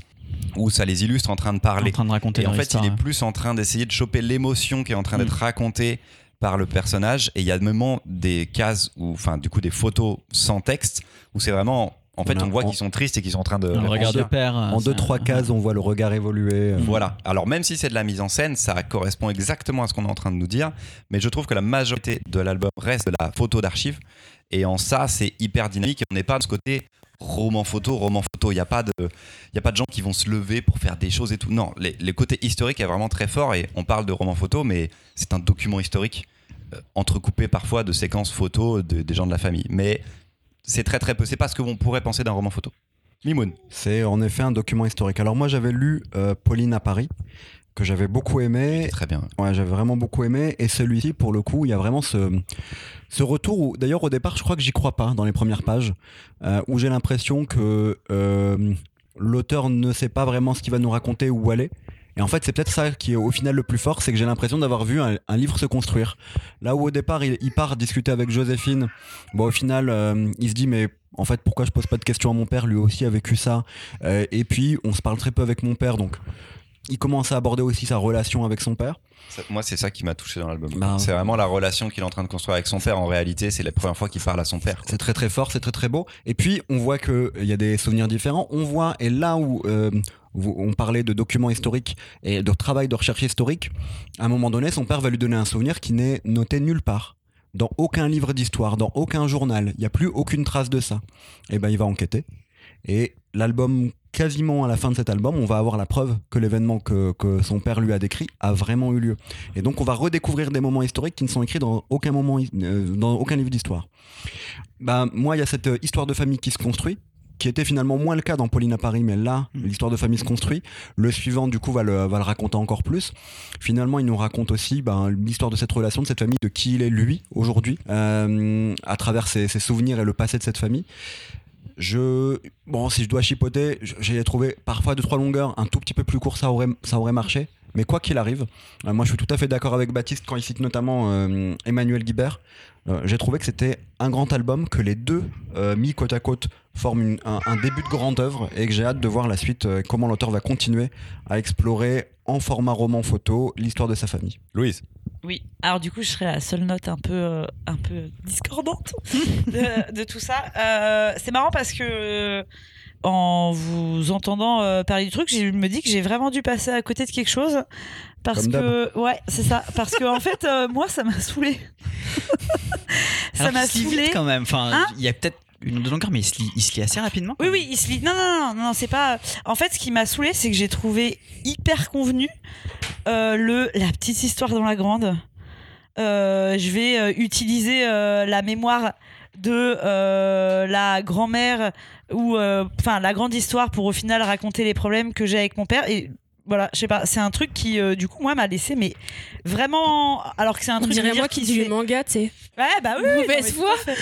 où ça les illustre en train de en parler. train de raconter Et en fait, histoire, il est plus en train d'essayer de choper l'émotion qui est en train d'être Mm. racontée par le personnage. Et il y a même des cases, ou enfin, du coup, des photos sans texte, où c'est vraiment. En fait, On a- on voit on- qu'ils sont tristes et qu'ils sont en train de. Un regard de père. En ça- deux, trois cases, on voit le regard évoluer. euh. Voilà. Alors même si c'est de la mise en scène, ça correspond exactement à ce qu'on est en train de nous dire. Mais je trouve que la majorité de l'album reste de la photo d'archives. Et en ça, c'est hyper dynamique. On n'est pas de ce côté roman photo, roman photo. Il n'y a pas de, y a pas de gens qui vont se lever pour faire des choses et tout. Non, les côtés historiques est vraiment très fort. Et on parle de roman photo, mais c'est un document historique euh, entrecoupé parfois de séquences photos de- des gens de la famille. Mais c'est très très peu. C'est pas ce que l'on pourrait penser d'un roman photo. Mimoun. C'est en effet un document historique. Alors moi j'avais lu euh, Pauline à Paris, que j'avais beaucoup aimé. Très bien. Ouais, j'avais vraiment beaucoup aimé. Et celui-ci, pour le coup, il y a vraiment ce, ce retour où, d'ailleurs, au départ, je crois que j'y crois pas dans les premières pages, euh, où j'ai l'impression que euh, l'auteur ne sait pas vraiment ce qu'il va nous raconter ou où aller. Et en fait, c'est peut-être ça qui est au final le plus fort, c'est que j'ai l'impression d'avoir vu un, un livre se construire. Là où au départ, il, il part discuter avec Joséphine, bon, au final, euh, il se dit, mais en fait, pourquoi je pose pas de questions à mon père Lui aussi a vécu ça? Euh, et puis, on se parle très peu avec mon père, donc il commence à aborder aussi sa relation avec son père. Moi, c'est ça qui m'a touché dans l'album. Bah, c'est vraiment la relation qu'il est en train de construire avec son père. En réalité, c'est la première fois qu'il parle à son père. C'est très très fort, c'est très très beau. Et puis on voit qu'il y a des souvenirs différents. On voit, et là où euh, on parlait de documents historiques et de travail de recherche historique, à un moment donné, son père va lui donner un souvenir qui n'est noté nulle part. Dans aucun livre d'histoire, dans aucun journal, il n'y a plus aucune trace de ça. Et ben il va enquêter. Et l'album, quasiment à la fin de cet album, on va avoir la preuve que l'événement que, que son père lui a décrit a vraiment eu lieu. Et donc on va redécouvrir des moments historiques qui ne sont écrits dans aucun moment, euh, dans aucun livre d'histoire. Bah, moi, il y a cette euh, histoire de famille qui se construit, qui était finalement moins le cas dans Pauline à Paris, mais là, Mm. l'histoire de famille se construit. Le suivant, du coup, va le, va le raconter encore plus. Finalement, il nous raconte aussi ben, l'histoire de cette relation, de cette famille, de qui il est lui aujourd'hui, euh, à travers ses, ses souvenirs et le passé de cette famille. Je, bon, si je dois chipoter, j'ai trouvé parfois deux trois longueurs un tout petit peu plus court, ça aurait, ça aurait marché. Mais quoi qu'il arrive, euh, moi je suis tout à fait d'accord avec Baptiste quand il cite notamment euh, Emmanuel Guibert. Euh, j'ai trouvé que c'était un grand album, que les deux mis côte à côte forment un, un début de grande œuvre et que j'ai hâte de voir la suite, comment l'auteur va continuer à explorer en format roman photo l'histoire de sa famille. Louise. Oui, alors du coup, je serais la seule note un peu, euh, un peu discordante de, de tout ça. Euh, c'est marrant parce que en vous entendant euh, parler du truc, je me dis que j'ai vraiment dû passer à côté de quelque chose. Parce Comme que, ouais, c'est ça. Parce que, en fait, moi, ça m'a saoulé. ça m'a lit saoulé. quand même. Enfin, Hein il y a peut-être une longueurs, mais il se lit, il se lit assez rapidement. Oui, oui, il se lit. Non, non, non, non, c'est pas. En fait, ce qui m'a saoulé, c'est que j'ai trouvé hyper convenu euh, le la petite histoire dans la grande. Euh, je vais euh, utiliser la mémoire de la grand-mère ou enfin la grande histoire pour au final raconter les problèmes que j'ai avec mon père et voilà, je sais pas, c'est un truc qui euh, du coup moi m'a laissé mais vraiment alors que c'est un On truc dirait moi qui dis du manga, tu sais. Ouais, bah oui. Mauvaise fait.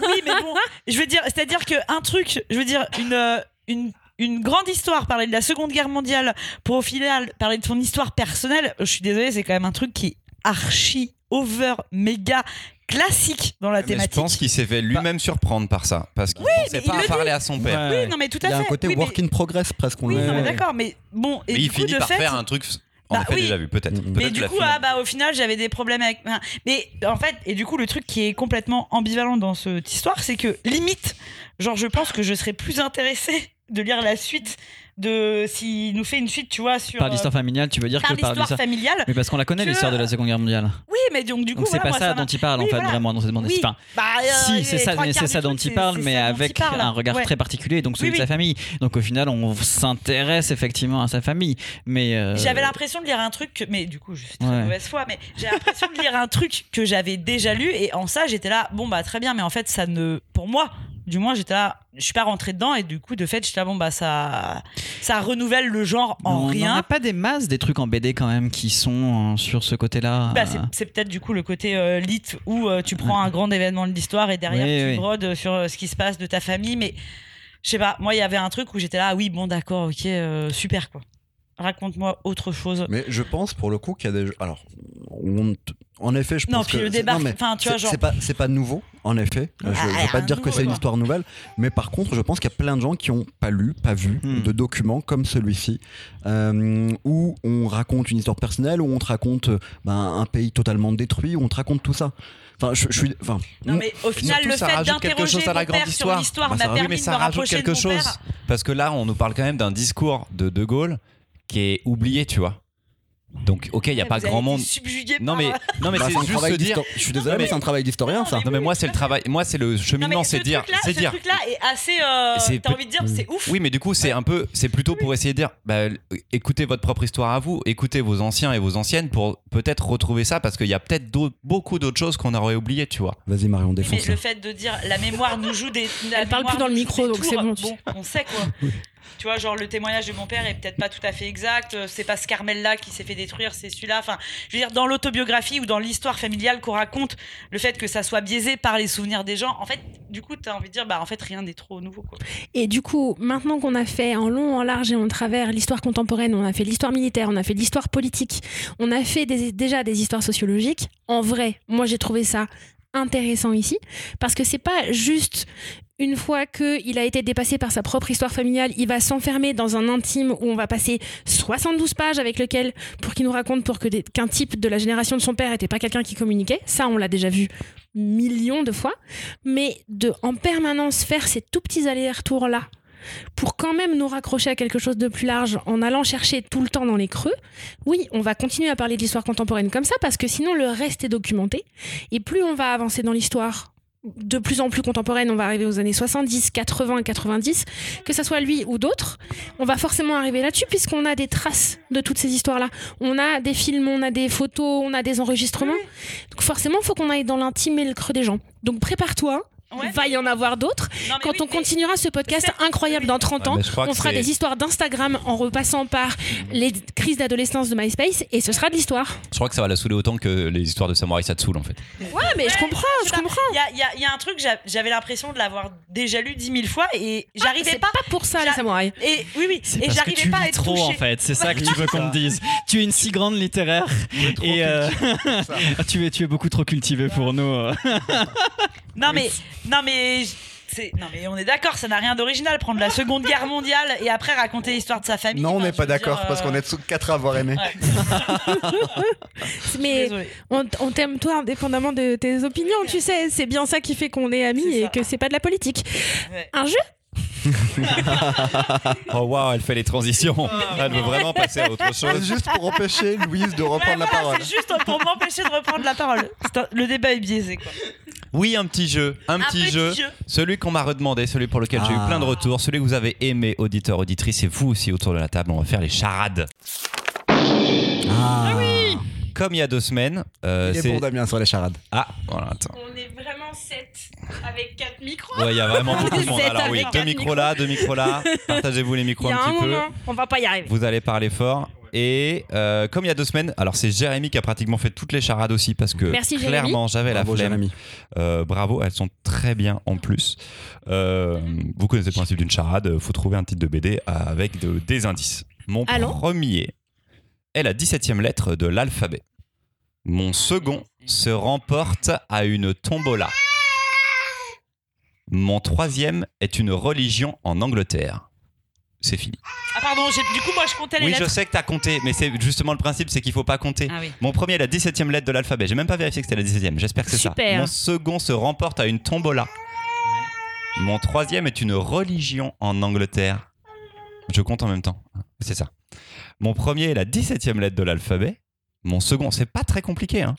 Oui, mais bon, je veux dire, c'est-à-dire que un truc, je veux dire une euh, une une grande histoire, parler de la Seconde Guerre mondiale, pour au final parler de son histoire personnelle, je suis désolée, c'est quand même un truc qui est archi over méga classique dans la Mais je thématique. pense qu'il s'est fait lui-même surprendre par ça. Parce qu'il ne mais pensait il pas à le parler à son père. Ouais. Oui, non mais tout Il à y a fait. un côté oui, mais- work in progress presque. On Oui, le- non mais d'accord, mais bon et Mais du il coup finit de par fait, faire un truc, en Bah effet, oui. déjà vu, peut-être. Mais du coup, ah bah, au final, j'avais des problèmes avec. Mais en fait, et du coup, le truc qui est complètement ambivalent dans cette histoire, c'est que limite, genre, je pense que je serais plus intéressée de lire la suite de s'il nous fait une suite, tu vois, sur. Par l'histoire familiale, tu veux dire euh, par que par l'histoire familiale. Mais parce qu'on la connaît que- l'histoire de la Seconde Guerre mondiale. Oui, mais donc du coup, Donc c'est voilà, pas ça dont il parle Oui, en fait voilà. vraiment dans cette bande Oui. Enfin, Bah, euh, si, c'est ça, c'est ça dont il parle, mais avec parle. un regard Ouais. très particulier, donc celui Oui, de sa famille. Donc au final, on s'intéresse effectivement à sa famille, mais euh, J'avais l'impression de lire un truc, que- mais du coup, je suis très Ouais. mauvaise foi, mais j'ai l'impression de lire un truc que j'avais déjà lu, et en ça, j'étais là, bon, bah, très bien, mais en fait, ça ne. Pour moi, du moins, j'étais là, je suis pas rentrée dedans, et du coup, de fait, j'étais là, bon, bah, ça. Ça renouvelle le genre en on rien. n'en a pas des masses des trucs en BD quand même qui sont euh, sur ce côté-là. Bah, euh, c'est- peut-être du coup le côté euh, lit où euh, tu prends un grand événement de l'histoire et derrière Oui, tu oui. brodes sur ce qui se passe de ta famille. Mais je sais pas, moi il y avait un truc où j'étais là, ah oui, bon d'accord, ok, super quoi. Raconte-moi autre chose. Mais je pense pour le coup qu'il y a des. Alors, on- en effet, je pense Non, puis que. le c'est- débarque- non, mais enfin, tu vois, genre- C'est pas, c'est pas nouveau, en effet. Je, Ah, je vais pas un te dire que c'est une histoire nouvelle, mais par contre, je pense qu'il y a plein de gens qui ont pas lu, pas vu Hmm. de documents comme celui-ci, euh, où on raconte une histoire personnelle, où on te raconte euh, ben, un pays totalement détruit, où on te raconte tout ça. Enfin, je, je suis. Enfin, Non, mais au final, Surtout, le ça fait rajoute quelque d'interroger chose à la grande père sur histoire. l'histoire Bah, ça- m'a oui, permis mais de ça me rajoute rapprocher quelque de mon chose. Parce que là, on nous parle quand même d'un discours de De Gaulle qui est oublié, tu vois. Donc, ok, il n'y a pas Vous avez grand monde. subjugué Non, par- mais, non, mais bah, c'est un juste travail se dire. Je suis désolé, Non, mais mais- c'est un travail d'historien, ça. Non, mais moi, c'est le travail. Moi, c'est le cheminement, mais ce c'est dire. C'est ce dire. truc-là est assez. euh, C'est T'as envie de dire, c'est ouf. Oui, mais du coup, c'est un peu, c'est plutôt pour essayer de dire, bah, écoutez votre propre histoire à vous, écoutez vos anciens et vos anciennes pour peut-être retrouver ça, parce qu'il y a peut-être beaucoup d'autres choses qu'on aurait oubliées, tu vois. Vas-y, Marion, Oui, mais le fait de dire la mémoire nous joue des. Elle parle plus dans le micro, donc c'est Bon, on sait quoi. Tu vois, genre le témoignage de mon père est peut-être pas tout à fait exact. euh, C'est pas ce Carmel-là qui s'est fait détruire, c'est celui-là. Enfin, je veux dire, dans l'autobiographie ou dans l'histoire familiale qu'on raconte, le fait que ça soit biaisé par les souvenirs des gens, en fait, du coup, t'as envie de dire, bah en fait, rien n'est trop nouveau. Et du coup, maintenant qu'on a fait en long, en large et en travers l'histoire contemporaine, on a fait l'histoire militaire, on a fait l'histoire politique, on a fait déjà des histoires sociologiques. En vrai, moi j'ai trouvé ça intéressant ici parce que c'est pas juste une fois qu'il a été dépassé par sa propre histoire familiale, il va s'enfermer dans un intime où on va passer 72 pages avec lequel pour qu'il nous raconte pour que qu'un type de la génération de son père était pas quelqu'un qui communiquait. Ça, on l'a déjà vu millions de fois. Mais de en permanence faire ces tout petits allers-retours là pour quand même nous raccrocher à quelque chose de plus large en allant chercher tout le temps dans les creux, oui, on va continuer à parler de l'histoire contemporaine comme ça parce que sinon le reste est documenté. Et plus on va avancer dans l'histoire de plus en plus contemporaine, on va arriver aux années 70, 80, 90, que ce soit lui ou d'autres, on va forcément arriver là-dessus puisqu'on a des traces de toutes ces histoires-là. On a des films, on a des photos, on a des enregistrements. Donc forcément, il faut qu'on aille dans l'intime et le creux des gens. Donc prépare-toi, Ouais, va y en avoir d'autres. Quand oui, on continuera ce podcast incroyable dans 30 Ouais, ans, crois on fera des histoires d'Instagram en repassant par les crises d'adolescence de MySpace et ce sera de l'histoire. Je crois que ça va la saouler autant que les histoires de samouraï, ça te saoule en fait. Ouais, mais je comprends, je comprends. Il y a, y y un truc, j'a- j'avais l'impression de l'avoir déjà lu dix mille fois et j'arrivais C'est pas. pas pour ça, les samouraïs. Et oui, oui, C'est et parce que j'arrivais tu pas à lis être trop touchée. en fait, c'est ça que tu veux qu'on te dise. Tu es une si grande littéraire et euh, tu es tu es beaucoup trop cultivé pour nous. euh. Non mais, non mais, c'est, non mais on est d'accord, ça n'a rien d'original. Prendre la Seconde Guerre mondiale et après raconter l'histoire de sa famille. Non, on enfin, n'est pas d'accord parce euh, qu'on est tous quatre à avoir aimé. ouais, Mais on, on t'aime toi indépendamment de tes opinions, tu sais. C'est bien ça qui fait qu'on est amis et que c'est pas de la politique. Ouais. Un jeu? Oh waouh, elle fait les transitions. Elle veut vraiment passer à autre chose. Juste pour empêcher Louise de reprendre la parole. C'est juste pour m'empêcher de reprendre la parole. C'est un- le débat est biaisé quoi. Oui, un petit jeu, un, petit, jeu. Celui qu'on m'a redemandé, celui pour lequel j'ai eu Ah. plein de retours, celui que vous avez aimé, auditeur, auditrice, et vous aussi autour de la table, on va faire les charades. Comme il y a deux semaines, euh, Il est c'est bon Damien sur les charades. ah voilà attends. On est vraiment 7 avec 4 micros. Ouais, il y a vraiment beaucoup de monde. Alors oui, deux micros là, deux micros là. Partagez-vous les Il micros y a un un petit peu. moment, on va pas y arriver. Vous allez parler fort. Et euh, comme il y a deux semaines, alors c'est Jérémy qui a pratiquement fait toutes les charades aussi parce que Merci, Jérémy. clairement j'avais la Bravo flemme. Jérémy. Euh, bravo, elles sont très bien en plus. Euh, vous connaissez le principe d'une charade, faut trouver un titre de BD avec de- des indices. Mon Allons. premier est la 17e lettre de l'alphabet. Mon second se remporte à une tombola. Mon troisième est une religion en Angleterre. C'est fini. Ah pardon, j'ai- du coup moi je comptais les Oui, je sais que t'as compté, mais c'est justement le principe, c'est qu'il faut pas compter. Ah oui. Mon premier est la 17e lettre de l'alphabet. J'ai même pas vérifié que c'était la 17e. J'espère que c'est ça. Super. Mon second se remporte à une tombola. Mon troisième est une religion en Angleterre. Je compte en même temps. C'est ça. Mon premier est la 17e lettre de l'alphabet. Mon second, c'est pas très compliqué. Hein.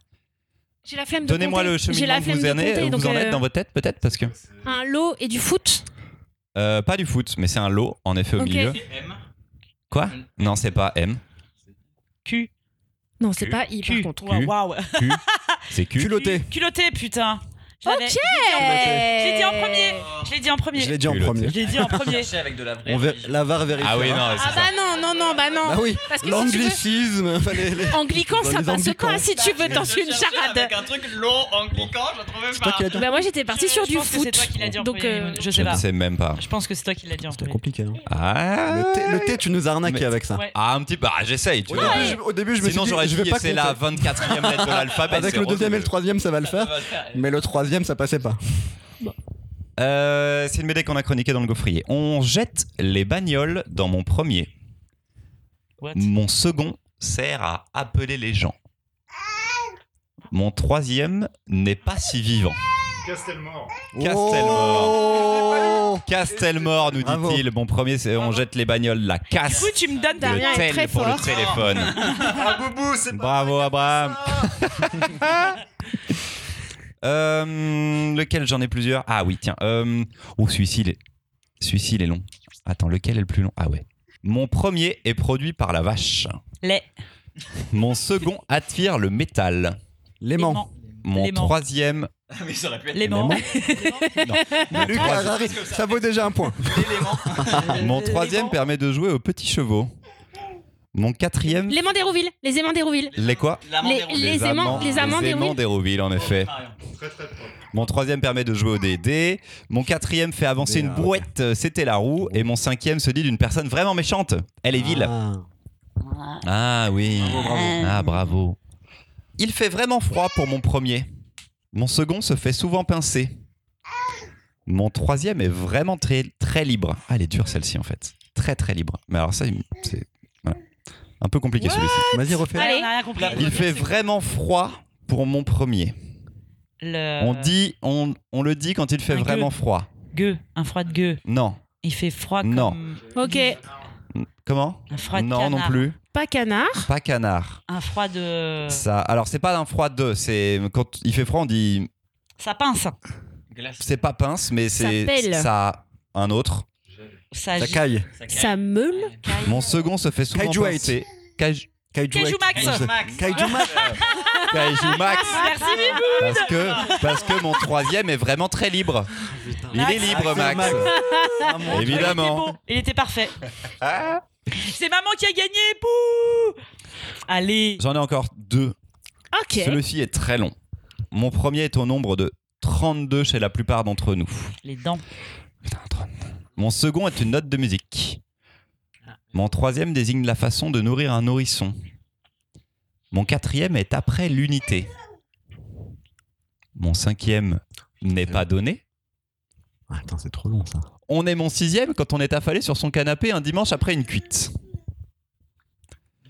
J'ai la flemme de Donnez-moi le cheminement la que vous, en êtes- compter, vous donc, en êtes euh, dans votre tête, peut-être parce que Un lot et du foot. Euh, pas du foot, mais c'est un lot en effet au milieu. Quoi? Non, c'est pas M. Q. Non, c'est pas I Q. par contre. Waouh. Q. C'est Q. Culotté. Culotté, putain. Je Ok. Je l'ai dit en premier. Je l'ai dit en premier. Je l'ai dit en premier. Je l'ai dit en premier. avec de la vraie. On ver- la VAR vérifie. Ah oui, non, Ah bah non, non, non, bah non. Bah oui, l'anglicisme. fallait les- Anglican, ça passe pas si tu veux dans une charade. un truc long anglican, je trouvais dit. Bah moi j'étais partie sur Je du foot. C'est toi qui l'as dit en Donc, premier. euh, Je Je sais ne pas. sais même pas. Je pense que c'est toi qui l'as dit en C'était premier. compliqué. hein. Ah, Le thé, le thé, tu nous as arnaqué avec ça. Ah, un petit peu. Ah, j'essaye, tu Au vois. début, je- Au début, je me suis Sinon, dit, j'aurais je dit vais pas c'est la compter. 24e lettre de l'alphabet. Avec le deuxième et le troisième, ça va le faire. Mais le troisième, ça passait pas. Euh, c'est une BD qu'on a chroniquée dans le gaufrier. On jette les bagnoles dans mon premier. What? Mon second sert à appeler les gens. Mon troisième n'est pas si vivant. Castelmore. Castelmore. Oh Castelmore, nous Bravo. dit-il. Mon premier, c'est on jette les bagnoles, la Du casse. coup, tu me donnes Le tel très pour fort. le téléphone. Ah, Boubou, c'est pas Bravo, Abraham. Euh, lequel j'en ai plusieurs Ah oui, tiens. Euh, oh, celui-ci, il est... celui-ci, il est long. Attends, lequel est le plus long? Ah ouais. Mon premier est produit par la vache. Les. Mon second attire le métal. L'aimant. Mon L'aimant. troisième. Mais ça aurait pu être L'aimant. Mais Lucas Harari, ça vaut déjà un point. Mon troisième permet de jouer aux petits chevaux. Mon quatrième. Les aimants d'Hérouville. Les aimants d'Hérouville. Les quoi? Les, les aimants, les amants les aimants d'Hérouville. d'Hérouville, en effet. Très très propre. Mon troisième permet de jouer au DD. Mon quatrième fait avancer une euh, brouette, euh, c'était la roue. Et mon cinquième se dit d'une personne vraiment méchante. Elle est vile. Ah. Ah oui. Bravo, bravo. Ah bravo. Il fait vraiment froid pour mon premier. Mon second se fait souvent pincer. Mon troisième est vraiment très, très libre. Ah, elle est dure celle-ci en fait. Très très libre. Mais alors ça, c'est voilà. un peu compliqué celui-ci. Vas-y, refais. Allez, Allez. on a rien compris. Il fait vraiment froid pour mon premier. Le... On dit, on, on le dit quand il fait un vraiment gueux. froid. Gueux, un froid de gueux. Non. Il fait froid Non. comme. Ok. Comment Un froid de Non canard. non plus. Pas canard. Pas canard. Un froid de. Ça. Alors c'est pas un froid de. C'est quand il fait froid, on dit. Ça pince. C'est pas pince, mais c'est pèle. ça. Un autre. Ça, Ça caille. Ça meule. caille. Mon second se fait souvent Kaiju pincer. Kaiju, Kaiju Kaiju Max. Kaiju Max. Kaiju Max. Merci Bibou. Parce que, parce que mon troisième est vraiment très libre. Il est libre, Axel Max. Ah. Il était Évidemment. Il était parfait. C'est maman qui a gagné. Bouh Allez. J'en ai encore deux. Ok. Celui-ci est très long. Mon premier est au nombre de 32 chez la plupart d'entre nous. Les dents. Mon second est une note de musique. Mon troisième désigne la façon de nourrir un nourrisson. Mon quatrième est après l'unité. Mon cinquième n'est pas donné. Ah, Attends, c'est trop long ça. On est mon sixième quand on est affalé sur son canapé un dimanche après une cuite.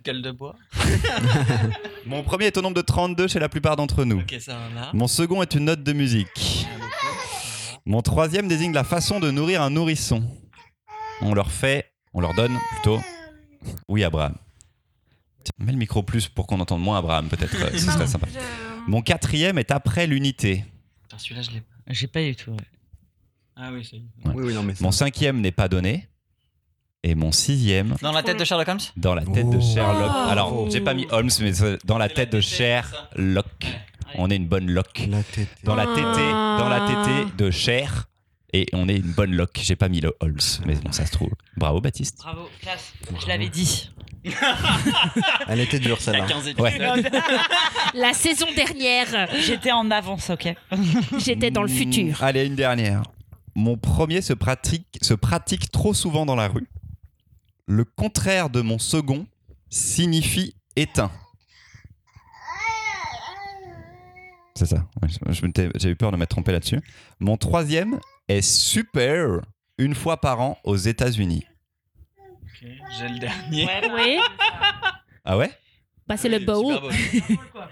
Gueule de bois. Mon premier est au nombre de 32 chez la plupart d'entre nous. Ok, ça en a. Mon second est une note de musique. Mon troisième désigne la façon de nourrir un nourrisson. On leur fait, on leur donne plutôt. Oui, Abraham. Tiens, mets le micro plus pour qu'on entende moins Abraham, peut-être. euh, Ce serait sympa. Mon quatrième est après l'unité. Putain, Celui-là, je l'ai pas. J'ai pas eu tout. ouais. Ah oui, c'est. Ouais. Oui, oui, non, mais Mon cinquième n'est pas donné. Et mon sixième, Dans la tête de Sherlock Holmes? Dans la tête de Oh. Sherlock. Oh. Alors, j'ai pas mis Holmes, mais dans la tête de Sherlock. On est une bonne lock. La tête. Dans la tétée, dans la Ah. tétée de Cher. Et on est une bonne lock. J'ai pas mis le Holmes, mais bon, ça se trouve. Bravo, Baptiste. Bravo, classe. Je l'avais dit. Elle était dure celle-là. 15 Ouais. La saison dernière, J'étais en avance, ok. j'étais dans le Mm, futur. Allez, une dernière. Mon premier se pratique, se pratique trop souvent dans la rue. Le contraire de mon second signifie éteint. C'est ça. J'ai eu peur de m'être trompé là-dessus. Mon troisième est super une fois par an aux États-Unis. Ok, J'ai le dernier. Oui. Ah ouais? Bah c'est le bow. Super beau.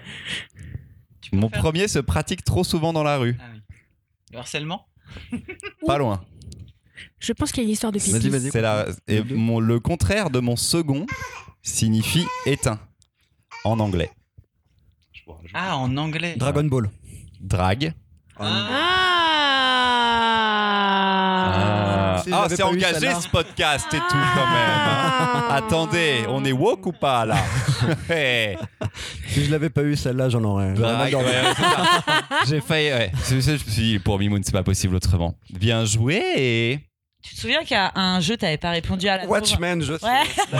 Tu peux Mon faire premier se pratique trop souvent dans la rue. Ah oui. Le harcèlement? Pas loin. Je pense qu'il y a une histoire de pipi. C'est la, et mon- le contraire de mon second signifie éteint en anglais. Ah, en anglais. Dragon Ball. Drague. Ah. Ah. Si ah, j'avais c'est pas eu engagé celle-là. ce podcast et tout quand même. Ah. Attendez, on est woke ou pas là? Hey. Si je l'avais pas eu celle-là, j'en aurais. j'aurais mal Ouais, dormi. ouais, c'est ça. J'ai failli. Ouais. C'est ça, je me suis dit, pour Mimoun, c'est pas possible autrement. Bien joué et. Tu te souviens qu'il y a un jeu, t'avais pas répondu à la Watchmen, je sais. Ouais,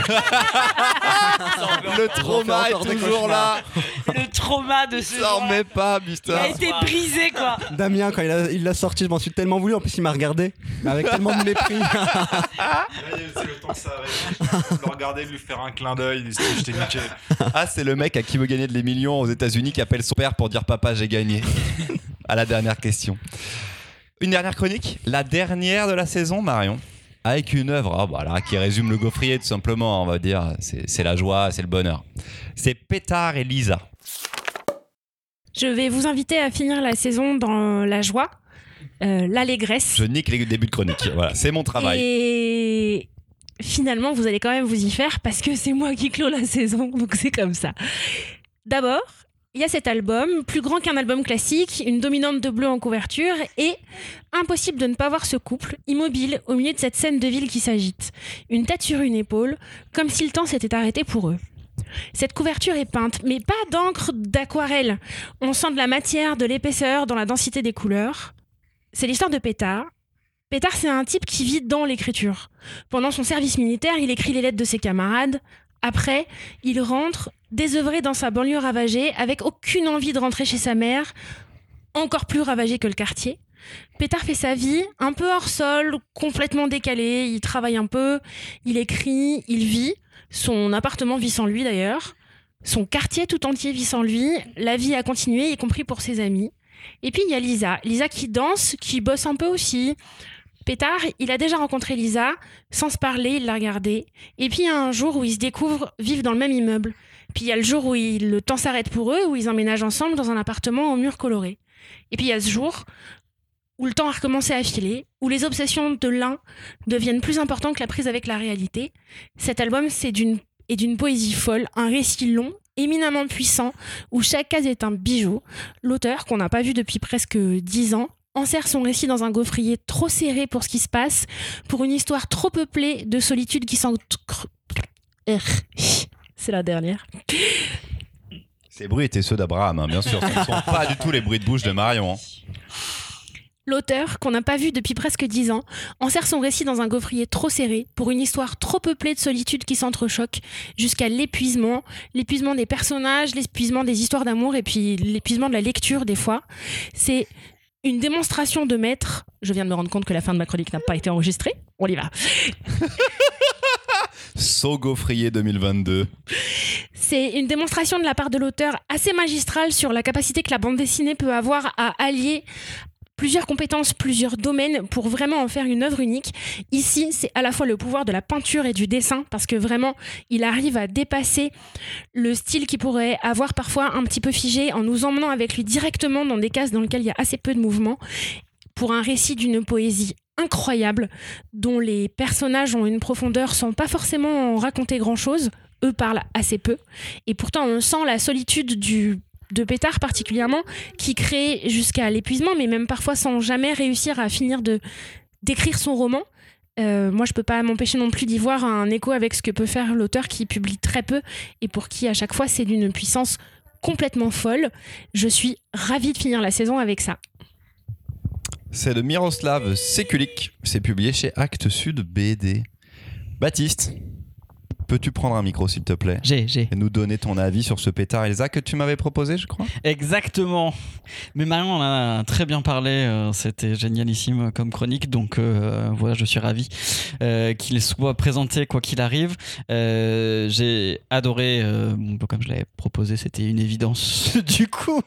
Le trauma est des toujours là. le trauma de ce jeu. remets pas, Il a été brisé, quoi. Damien, quand il l'a sorti, je m'en suis tellement voulu. En plus, il m'a regardé. Mais avec tellement de mépris. C'est le temps que ça arrive. Le regarder, lui faire un clin d'œil. Je t'ai niqué. Ah, c'est le mec à qui veut gagner de les millions aux États-Unis qui appelle son père pour dire papa, j'ai gagné. à la dernière question. Une dernière chronique, la dernière de la saison, Marion. Avec une œuvre ah, voilà, qui résume le gaufrier tout simplement, on va dire. C'est c'est la joie, c'est le bonheur. C'est Pétard et Lisa. Je vais vous inviter à finir la saison dans la joie, euh, l'allégresse. Je nique les débuts de chronique. Voilà, c'est mon travail. Et finalement, vous allez quand même vous y faire parce que c'est moi qui clôt la saison, donc c'est comme ça. D'abord, il y a cet album, plus grand qu'un album classique, une dominante de bleu en couverture, et impossible de ne pas voir ce couple, immobile, au milieu de cette scène de ville qui s'agite. Une tête sur une épaule, comme si le temps s'était arrêté pour eux. Cette couverture est peinte, mais pas d'encre d'aquarelle. On sent de la matière, de l'épaisseur, dans la densité des couleurs. C'est l'histoire de Pétard. Pétard, c'est un type qui vit dans l'écriture. Pendant son service militaire, il écrit les lettres de ses camarades. Après, il rentre désœuvré dans sa banlieue ravagée, avec aucune envie de rentrer chez sa mère, encore plus ravagée que le quartier. Pétard fait sa vie, un peu hors sol, complètement décalé, il travaille un peu, il écrit, il vit, son appartement vit sans lui d'ailleurs, son quartier tout entier vit sans lui, la vie a continué, y compris pour ses amis. Et puis il y a Lisa, Lisa qui danse, qui bosse un peu aussi. Pétard, il a déjà rencontré Lisa, sans se parler, il l'a regardée. Et puis il y a un jour où ils se découvrent vivre dans le même immeuble. Puis il y a le jour où le temps s'arrête pour eux, où ils emménagent ensemble dans un appartement aux murs colorés. Et puis il y a ce jour où le temps a recommencé à filer, où les obsessions de l'un deviennent plus importantes que la prise avec la réalité. Cet album, c'est d'une d'une poésie folle, un récit long, éminemment puissant, où chaque case est un bijou. L'auteur, qu'on n'a pas vu depuis presque dix ans, enserre son récit dans un gaufrier trop serré pour ce qui se passe, pour une histoire trop peuplée de solitude qui s'en... C'est la dernière. Ces bruits étaient ceux d'Abraham, hein, bien sûr. Ce ne sont pas du tout les bruits de bouche de Marion. hein. L'auteur, qu'on n'a pas vu depuis presque dix ans, enserre son récit dans un gaufrier trop serré pour une histoire trop peuplée de solitude qui s'entrechoque jusqu'à l'épuisement, l'épuisement des personnages, l'épuisement des histoires d'amour et puis l'épuisement de la lecture des fois. C'est une démonstration de maître. Je viens de me rendre compte que la fin de ma chronique n'a pas été enregistrée. On y va. Saut gaufrier 2022. C'est une démonstration de la part de l'auteur assez magistrale sur la capacité que la bande dessinée peut avoir à allier plusieurs compétences, plusieurs domaines pour vraiment en faire une œuvre unique. Ici, c'est à la fois le pouvoir de la peinture et du dessin parce que vraiment, il arrive à dépasser le style qui pourrait avoir parfois un petit peu figé en nous emmenant avec lui directement dans des cases dans lesquelles il y a assez peu de mouvement pour un récit d'une poésie incroyable dont les personnages ont une profondeur sans pas forcément en raconter grand-chose. Eux parlent assez peu. Et pourtant, on sent la solitude du de Pétard particulièrement, qui crée jusqu'à l'épuisement, mais même parfois sans jamais réussir à finir de d'écrire son roman. Euh, moi, je peux pas m'empêcher non plus d'y voir un écho avec ce que peut faire l'auteur qui publie très peu et pour qui à chaque fois c'est d'une puissance complètement folle. Je suis ravie de finir la saison avec ça. C'est de Miroslav Sekulik. C'est publié chez Actes Sud BD. Baptiste, peux-tu prendre un micro s'il te plaît J'ai, j'ai. et nous donner ton avis sur ce pétard Elsa que tu m'avais proposé, je crois Exactement. Mais Marion en a très bien parlé. euh, C'était génialissime comme chronique. Donc euh, voilà, je suis ravi euh, qu'il soit présenté quoi qu'il arrive. J'ai adoré. bon, comme je l'avais proposé, c'était une évidence. du coup,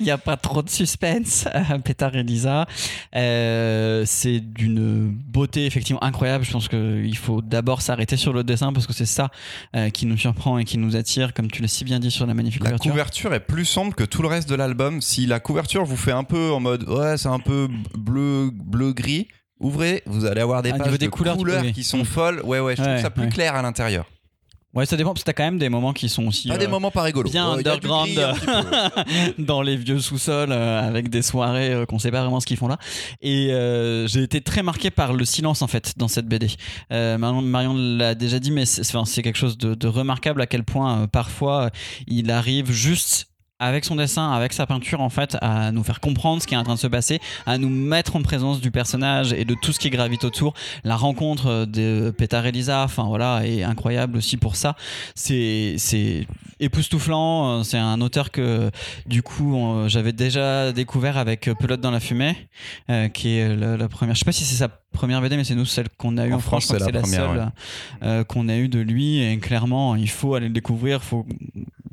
il n'y a pas trop de suspense. Pétard et Lisa. Euh, c'est d'une beauté effectivement incroyable. Je pense qu'il faut d'abord s'arrêter sur le dessin parce que c'est ça euh, qui nous surprend et qui nous attire, comme tu l'as si bien dit sur la magnifique La couverture. couverture est plus sombre que tout le reste de l'album. Si la couverture vous fait un peu en mode ouais, c'est un peu bleu bleu gris, ouvrez, vous allez avoir des pages des couleurs, qui sont folles. Ouais ouais, je trouve ça plus ouais. clair à l'intérieur. Ouais, ça dépend parce que t'as quand même des moments qui sont aussi. Pas euh, des moments pas rigolos. bien Euh, underground. dans les vieux sous-sols euh, avec des soirées euh, qu'on sait pas vraiment ce qu'ils font là. Et euh, j'ai été très marqué par le silence en fait dans cette BD. Euh, Marion, l'a déjà dit, mais c'est enfin, c'est quelque chose de, de remarquable à quel point euh, parfois euh, il arrive juste avec son dessin, avec sa peinture, en fait, à nous faire comprendre ce qui est en train de se passer, à nous mettre en présence du personnage et de tout ce qui gravite autour. La rencontre de Petar et Lisa, enfin voilà, est incroyable aussi pour ça. C'est c'est époustouflant. Euh, C'est un auteur que, du coup, j'avais déjà découvert avec Pelote dans la fumée, euh, qui est la, la première. Je sais pas si c'est sa première BD, mais c'est nous celle qu'on a eue En en, France. C'est la première, seule euh, qu'on a eue de lui. Et clairement, il faut aller le découvrir, faut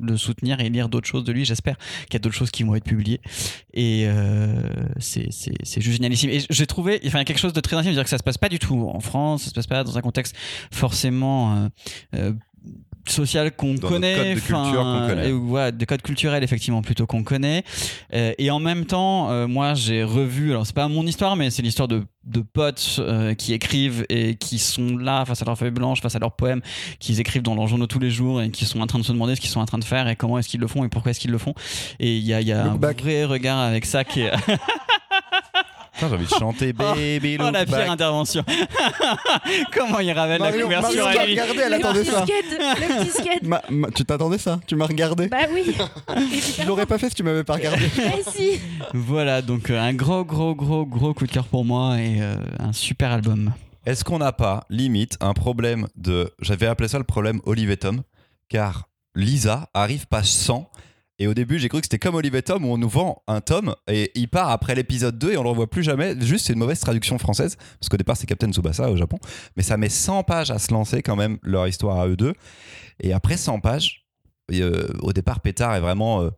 le soutenir et lire d'autres choses de lui. J'espère qu'il y a d'autres choses qui vont être publiées. Et euh, c'est juste génialissime. Et j'ai trouvé, enfin, quelque chose de très intime, c'est-à-dire que ça se passe pas du tout en France, ça se passe pas dans un contexte forcément. euh, euh, social qu'on connaît, code de culture enfin, qu'on connaît. et voilà, des codes culturels effectivement plutôt qu'on connaît. Euh, et en même temps, euh, moi j'ai revu, alors c'est pas mon histoire, mais c'est l'histoire de, de potes euh, qui écrivent et qui sont là face à leur feuille blanche, face à leurs poèmes, qu'ils écrivent dans leurs journaux tous les jours et qui sont en train de se demander ce qu'ils sont en train de faire et comment est-ce qu'ils le font et pourquoi est-ce qu'ils le font. Et il y a, y un back. vrai regard avec ça qui est. Putain, J'ai envie de chanter Baby Oh la pire Back. intervention Comment il révèle la couverture à lui regardé, elle le attendait ça. le petit skate. Ma- ma- tu t'attendais ça? Tu m'as regardé? Bah oui. Je l'aurais pas fait si tu m'avais pas regardé. Ah si. Voilà, donc euh, un gros, gros, gros, gros coup de cœur pour moi et euh, un super album. Est-ce qu'on n'a pas, limite, un problème de. J'avais appelé ça le problème Olive et Tom, car Lisa arrive page 100. Et au début, j'ai cru que c'était comme Olive et Tom où on nous vend un tome et il part après l'épisode 2 et on le revoit plus jamais. Juste, c'est une mauvaise traduction française parce qu'au départ, c'est Captain Tsubasa au Japon. Mais ça met 100 pages à se lancer quand même leur histoire à eux deux. Et après 100 pages, euh, au départ, Pétard est vraiment euh,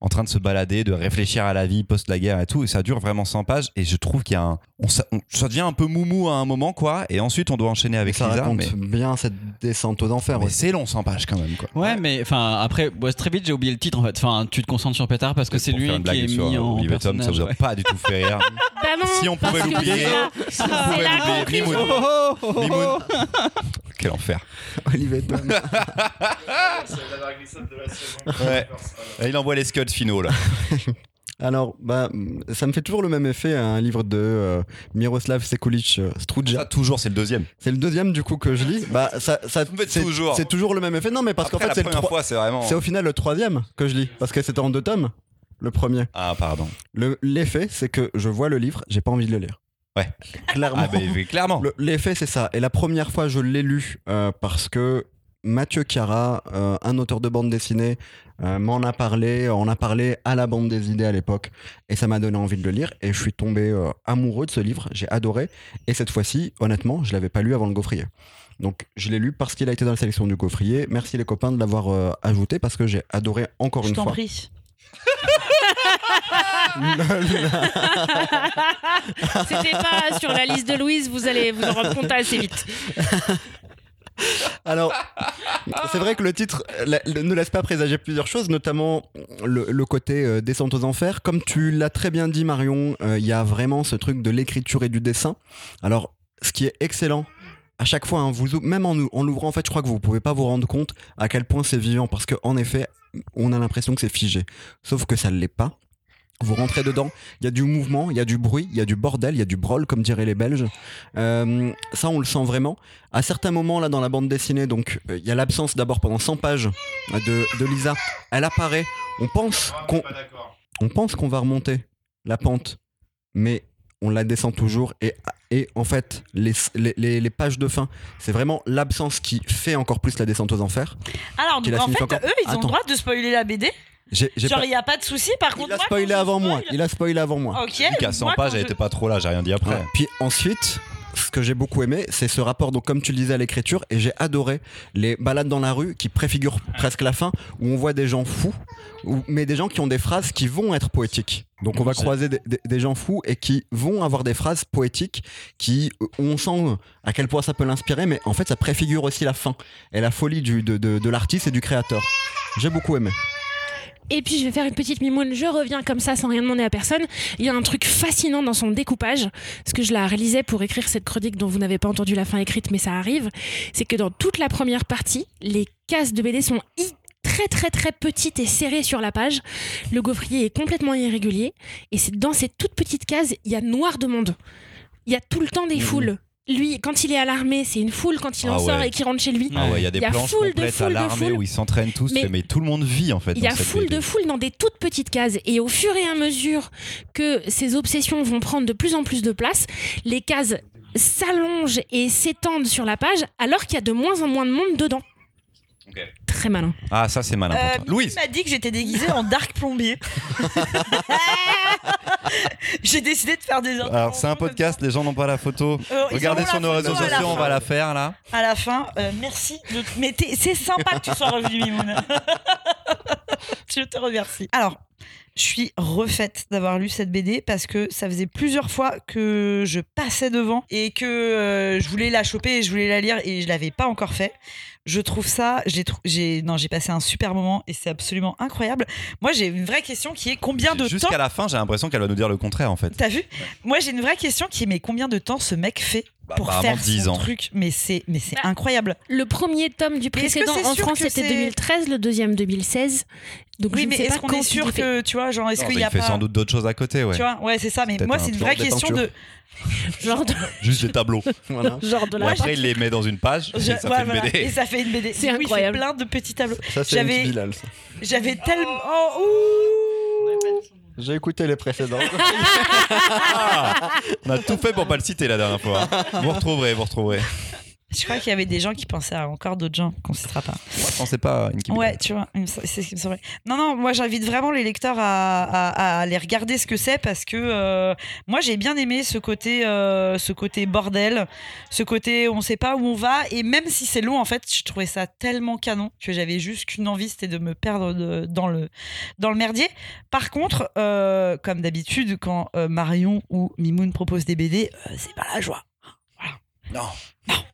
en train de se balader, de réfléchir à la vie post la guerre et tout. Et ça dure vraiment 100 pages. Et je trouve qu'il y a un. On, ça, on- ça devient un peu moumou à un moment, quoi. Et ensuite, on doit enchaîner avec ça raconte Mais, bien cette descente aux enfers. mais aussi. c'est long 100 pages quand même, quoi. Ouais, mais enfin après, ouais, très vite j'ai oublié le titre en fait. Enfin, tu te concentres sur Pétard parce que c'est lui qui est blague sur mis en Olive et Tom, ça vous a ouais. pas du tout fait rire. Bah non. si on pouvait l'oublier, si on la- pouvait l'oublier. Mimoun. Oh, oh, oh. Quel enfer. Olivier Tom. C'est la dernière glissade de la saison. Ouais. Et il envoie les scuds finaux, là. Alors, bah, ça me fait toujours le même effet, un livre de euh, Miroslav Sekulic euh, Struja. Ça, toujours, c'est le deuxième. C'est le deuxième du coup que je lis. Bah, ça, c'est toujours. C'est toujours le même effet. Non, mais parce qu'en fait, c'est le première troi- fois, c'est vraiment. c'est au final le troisième que je lis parce que c'était en deux tomes. Le premier. Ah, pardon. Le- L'effet, c'est que je vois le livre, j'ai pas envie de le lire. Ouais. Clairement. Ah, bah, oui, clairement. Le- L'effet, c'est ça. Et la première fois, je l'ai lu euh, parce que Mathieu Chiara, euh, un auteur de bande dessinée, euh, m'en a parlé. On a parlé à la bande des idées à l'époque. Et ça m'a donné envie de le lire. Et je suis tombé euh, amoureux de ce livre. J'ai adoré. Et cette fois-ci, honnêtement, je l'avais pas lu avant le gaufrier. Donc je l'ai lu parce qu'il a été dans la sélection du gaufrier. Merci les copains de l'avoir ajouté parce que j'ai adoré encore Je une fois. prie. C'était pas sur la liste de Louise, vous allez vous en rendre compte assez vite. Alors, c'est vrai que le titre ne laisse pas présager plusieurs choses, notamment le, côté euh, descente aux enfers. Comme tu l'as très bien dit, Marion, euh, il y a vraiment ce truc de l'écriture et du dessin. Alors, ce qui est excellent, à chaque fois, hein, vous, ou- même en, ou- en l'ouvrant, en fait, je crois que vous pouvez pas vous rendre compte à quel point c'est vivant, parce qu'en effet, on a l'impression que c'est figé. Sauf que ça ne l'est pas. Vous rentrez dedans, il y a du mouvement, il y a du bruit, il y a du bordel, il y a du brol, comme diraient les Belges. Euh, ça, on le sent vraiment. À certains moments, là, dans la bande dessinée, donc, euh, il y a l'absence d'abord pendant 100 pages de, de Lisa. Elle apparaît. On pense qu'on Pas d'accord. on pense qu'on va remonter la pente, mais on la descend toujours. Et, et en fait, les, les, les- les pages de fin, c'est vraiment l'absence qui fait encore plus la descente aux enfers. Alors, donc en fait, encore eux, ils ont Attends. le droit de spoiler la BD. Genre, pas- il n'y a pas de souci. Par contre, Il a spoilé avant moi. spoil- Il a spoilé avant moi. Ok. Qu'à 100 moi, pages, était pas trop là, j'ai rien dit après. Ouais. Puis ensuite, ce que j'ai beaucoup aimé, c'est ce rapport, donc comme tu le disais à l'écriture, et j'ai adoré les balades dans la rue qui préfigurent presque la fin, où on voit des gens fous, ou- mais des gens qui ont des phrases qui vont être poétiques. Donc on va croiser des, des- des gens fous et qui vont avoir des phrases poétiques qui, euh, on sent à quel point ça peut l'inspirer, mais en fait ça préfigure aussi la fin et la folie du, de, de- de l'artiste et du créateur. J'ai beaucoup aimé. Et puis je vais faire une petite mimoune, je reviens comme ça sans rien demander à personne. Il y a un truc fascinant dans son découpage, parce que je la réalisais pour écrire cette chronique dont vous n'avez pas entendu la fin écrite, mais ça arrive. C'est que dans toute la première partie, les cases de BD sont très très très petites et serrées sur la page. Le gaufrier est complètement irrégulier, et c'est dans ces toutes petites cases, il y a noir de monde. Il y a tout le temps des foules. Lui, quand il est à l'armée, c'est une foule. Quand il en Ah sort et qu'il rentre chez lui, Ah ouais, il y a des Il y a planches foule de complètes à foule de l'armée foule. où ils s'entraînent tous, Mais- mais, tout le monde vit en fait. Il y a foule de foule dans des toutes petites cases. Et au fur et à mesure que ces obsessions vont prendre de plus en plus de place, les cases s'allongent et s'étendent sur la page alors qu'il y a de moins en moins de monde dedans. Très malin. Ah, ça c'est malin Euh, Louise m'a dit que j'étais déguisée en Dark Plombier. J'ai décidé de faire des Alors, c'est un podcast, les gens n'ont pas la photo. Euh, Regardez sur nos réseaux sociaux, on va la faire là. À la fin, euh, merci. de- Mais c'est sympa que tu sois revenu, Mimoun. je te remercie. Alors, je suis refaite d'avoir lu cette BD parce que ça faisait plusieurs fois que je passais devant et que euh, je voulais la choper et je voulais la lire et je l'avais pas encore fait. Je trouve ça, j'ai non, j'ai passé un super moment et c'est absolument incroyable. Moi, j'ai une vraie question qui est combien de temps Jusqu'à la fin, j'ai l'impression qu'elle va nous dire le contraire en fait. T'as vu Moi, j'ai une vraie question qui est mais combien de temps ce mec fait Bah, pour faire 10 son ans. truc? Mais c'est mais c'est Bah, incroyable. Le premier tome du précédent en France c'était c'est- 2013, le deuxième 2016. Donc je Oui, ne mais sais est-ce pas qu'on est sûr que tu vois, genre, est-ce Non, qu'il y a il fait pas sans doute d'autres choses à côté, ouais. Tu vois, ouais, c'est ça. Mais moi, c'est une vraie question de. genre de, Juste des tableaux. Voilà. genre de la après, il les met dans une page et Je- ça ouais, fait une voilà. BD. Et ça fait une BD. C'est incroyable. plein de petits tableaux. Ça, c'est J'avais-. J'avais tellement. Oh, J'ai écouté les précédents. Ah, on a tout fait pour pas le citer la dernière fois. Vous retrouverez, vous retrouverez. Je crois qu'il y avait des gens qui pensaient à encore d'autres gens qu'on ne citera pas. Moi, je pensais pas à une Ouais, tu vois, c'est ce qui me semblait. Non, non, moi j'invite vraiment les lecteurs à, à- à aller regarder ce que c'est parce que euh, moi j'ai bien aimé ce côté, euh, ce côté bordel, ce côté on sait pas où on va et même si c'est long en fait, je trouvais ça tellement canon que j'avais juste qu'une envie, c'était de me perdre de- dans le dans le merdier. Par contre, euh, comme d'habitude, quand Marion ou Mimoun proposent des BD, c'est pas la joie. Non.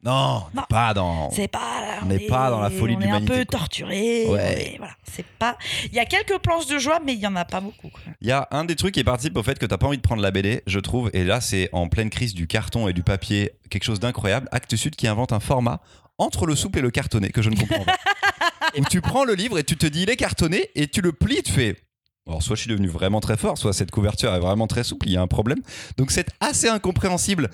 Non, Non. pas dans. C'est pas. On n'est pas dans la folie on de est un l'humanité, peu torturé. Ouais. on voilà, c'est pas. Il y a quelques planches de joie, mais il y en a pas beaucoup. Il y a un des trucs qui participe au fait que t'as pas envie de prendre la BD, je trouve, et là c'est en pleine crise du carton et du papier, quelque chose d'incroyable. Actes Sud qui invente un format entre le souple et le cartonné que je ne comprends pas. Où tu prends le livre et tu te dis il est cartonné et tu le plies, tu fais. Alors soit je suis devenu vraiment très fort, soit cette couverture est vraiment très souple, il y a un problème. Donc c'est assez incompréhensible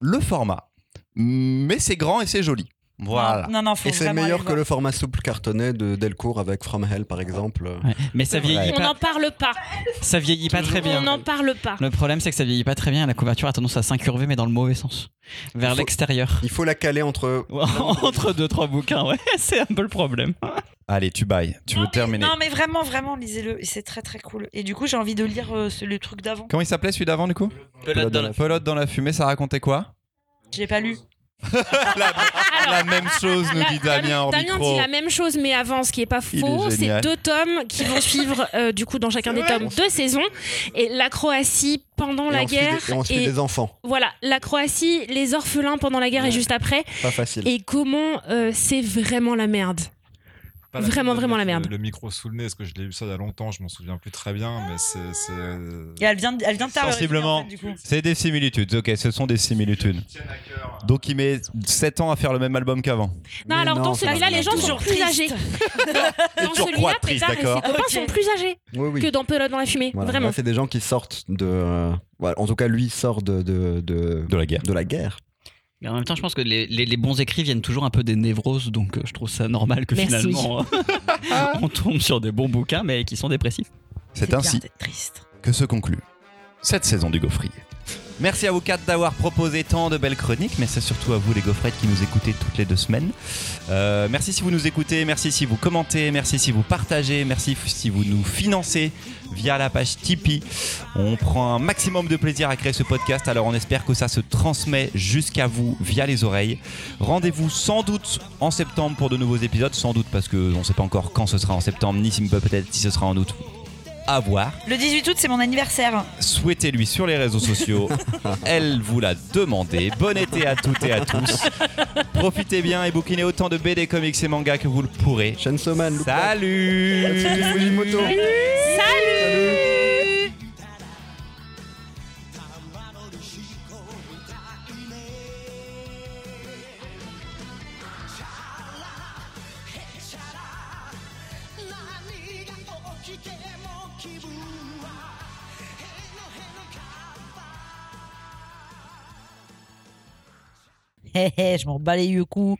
le format, mais c'est grand et c'est joli. Voilà. Non, non, faut Et c'est vraiment meilleur aller que voir. le format souple cartonné de Delcourt avec From Hell, par exemple. Ouais. Mais ça vieillit On pas, n'en parle pas. ça vieillit pas très bien. On n'en parle pas. Le problème, c'est que ça vieillit pas très bien. La couverture a tendance à s'incurver, mais dans le mauvais sens, vers Faut- l'extérieur. Il faut la caler entre. Entre deux trois bouquins, ouais, c'est un peu le problème. Allez, tu bailles, tu Non, veux mais- terminer. Non, mais vraiment, vraiment, lisez-le. C'est très, très cool. Et du coup, j'ai envie de lire euh, ce- le truc d'avant. Comment il s'appelait celui d'avant du coup? Pelote dans la- Pelote dans la fumée, ça racontait quoi? Je l'ai pas lu. la, la même chose, nous dit Damien en Damien micro. dit la même chose, mais avant, ce qui est pas faux. C'est deux tomes qui vont suivre, euh, du coup, dans chacun des tomes, deux saisons. Et la Croatie pendant Et la on suit des- guerre. Et on suit et des enfants. voilà, la Croatie, les orphelins pendant la guerre et juste après. Pas facile. Et comment euh, c'est vraiment la merde. Pas Vraiment, vraiment la merde. Le, le micro sous le nez, parce que je l'ai eu ça il y a longtemps, je m'en souviens plus très bien, mais c'est. euh, Et elle vient, de- elle vient de terminer, Sensiblement. en fait. C'est des similitudes, ok, ce sont des similitudes. Donc il met 7 ans à faire le même album qu'avant. Non, Mais alors non, dans celui-là, les gens sont plus âgés. Dans celui-là, triste, Pétard et ses d'accord. copains Ok. sont plus âgés que dans Pelote dans la fumée. Voilà. Vraiment. C'est des gens qui sortent de. euh. En tout cas, lui sort de, de, de, De la guerre. de la guerre. Mais en même temps, je pense que les, les- les bons écrits viennent toujours un peu des névroses, donc euh, je trouve ça normal que Merci. finalement on tombe sur des bons bouquins, mais qui sont dépressifs. C'est ainsi que se conclut cette saison du Gaufrier. Merci à vous quatre d'avoir proposé tant de belles chroniques. Merci surtout à vous les gaufrettes qui nous écoutez toutes les deux semaines. Euh, merci si vous nous écoutez, merci si vous commentez, merci si vous partagez, merci si vous nous financez via la page Tipeee. On prend un maximum de plaisir à créer ce podcast, alors on espère que ça se transmet jusqu'à vous via les oreilles. Rendez-vous sans doute en septembre pour de nouveaux épisodes, sans doute parce qu'on ne sait pas encore quand ce sera en septembre, ni si peut-être si ce sera en août. À voir. Le 18 août, c'est mon anniversaire. Souhaitez-lui sur les réseaux sociaux. Elle vous l'a demandé. Bon été à toutes et à tous. Profitez bien et bouquinez autant de BD, comics et mangas que vous le pourrez. Chainsaw Man, Salut Tatsuki Fujimoto. Je m'en bats les yeux coups.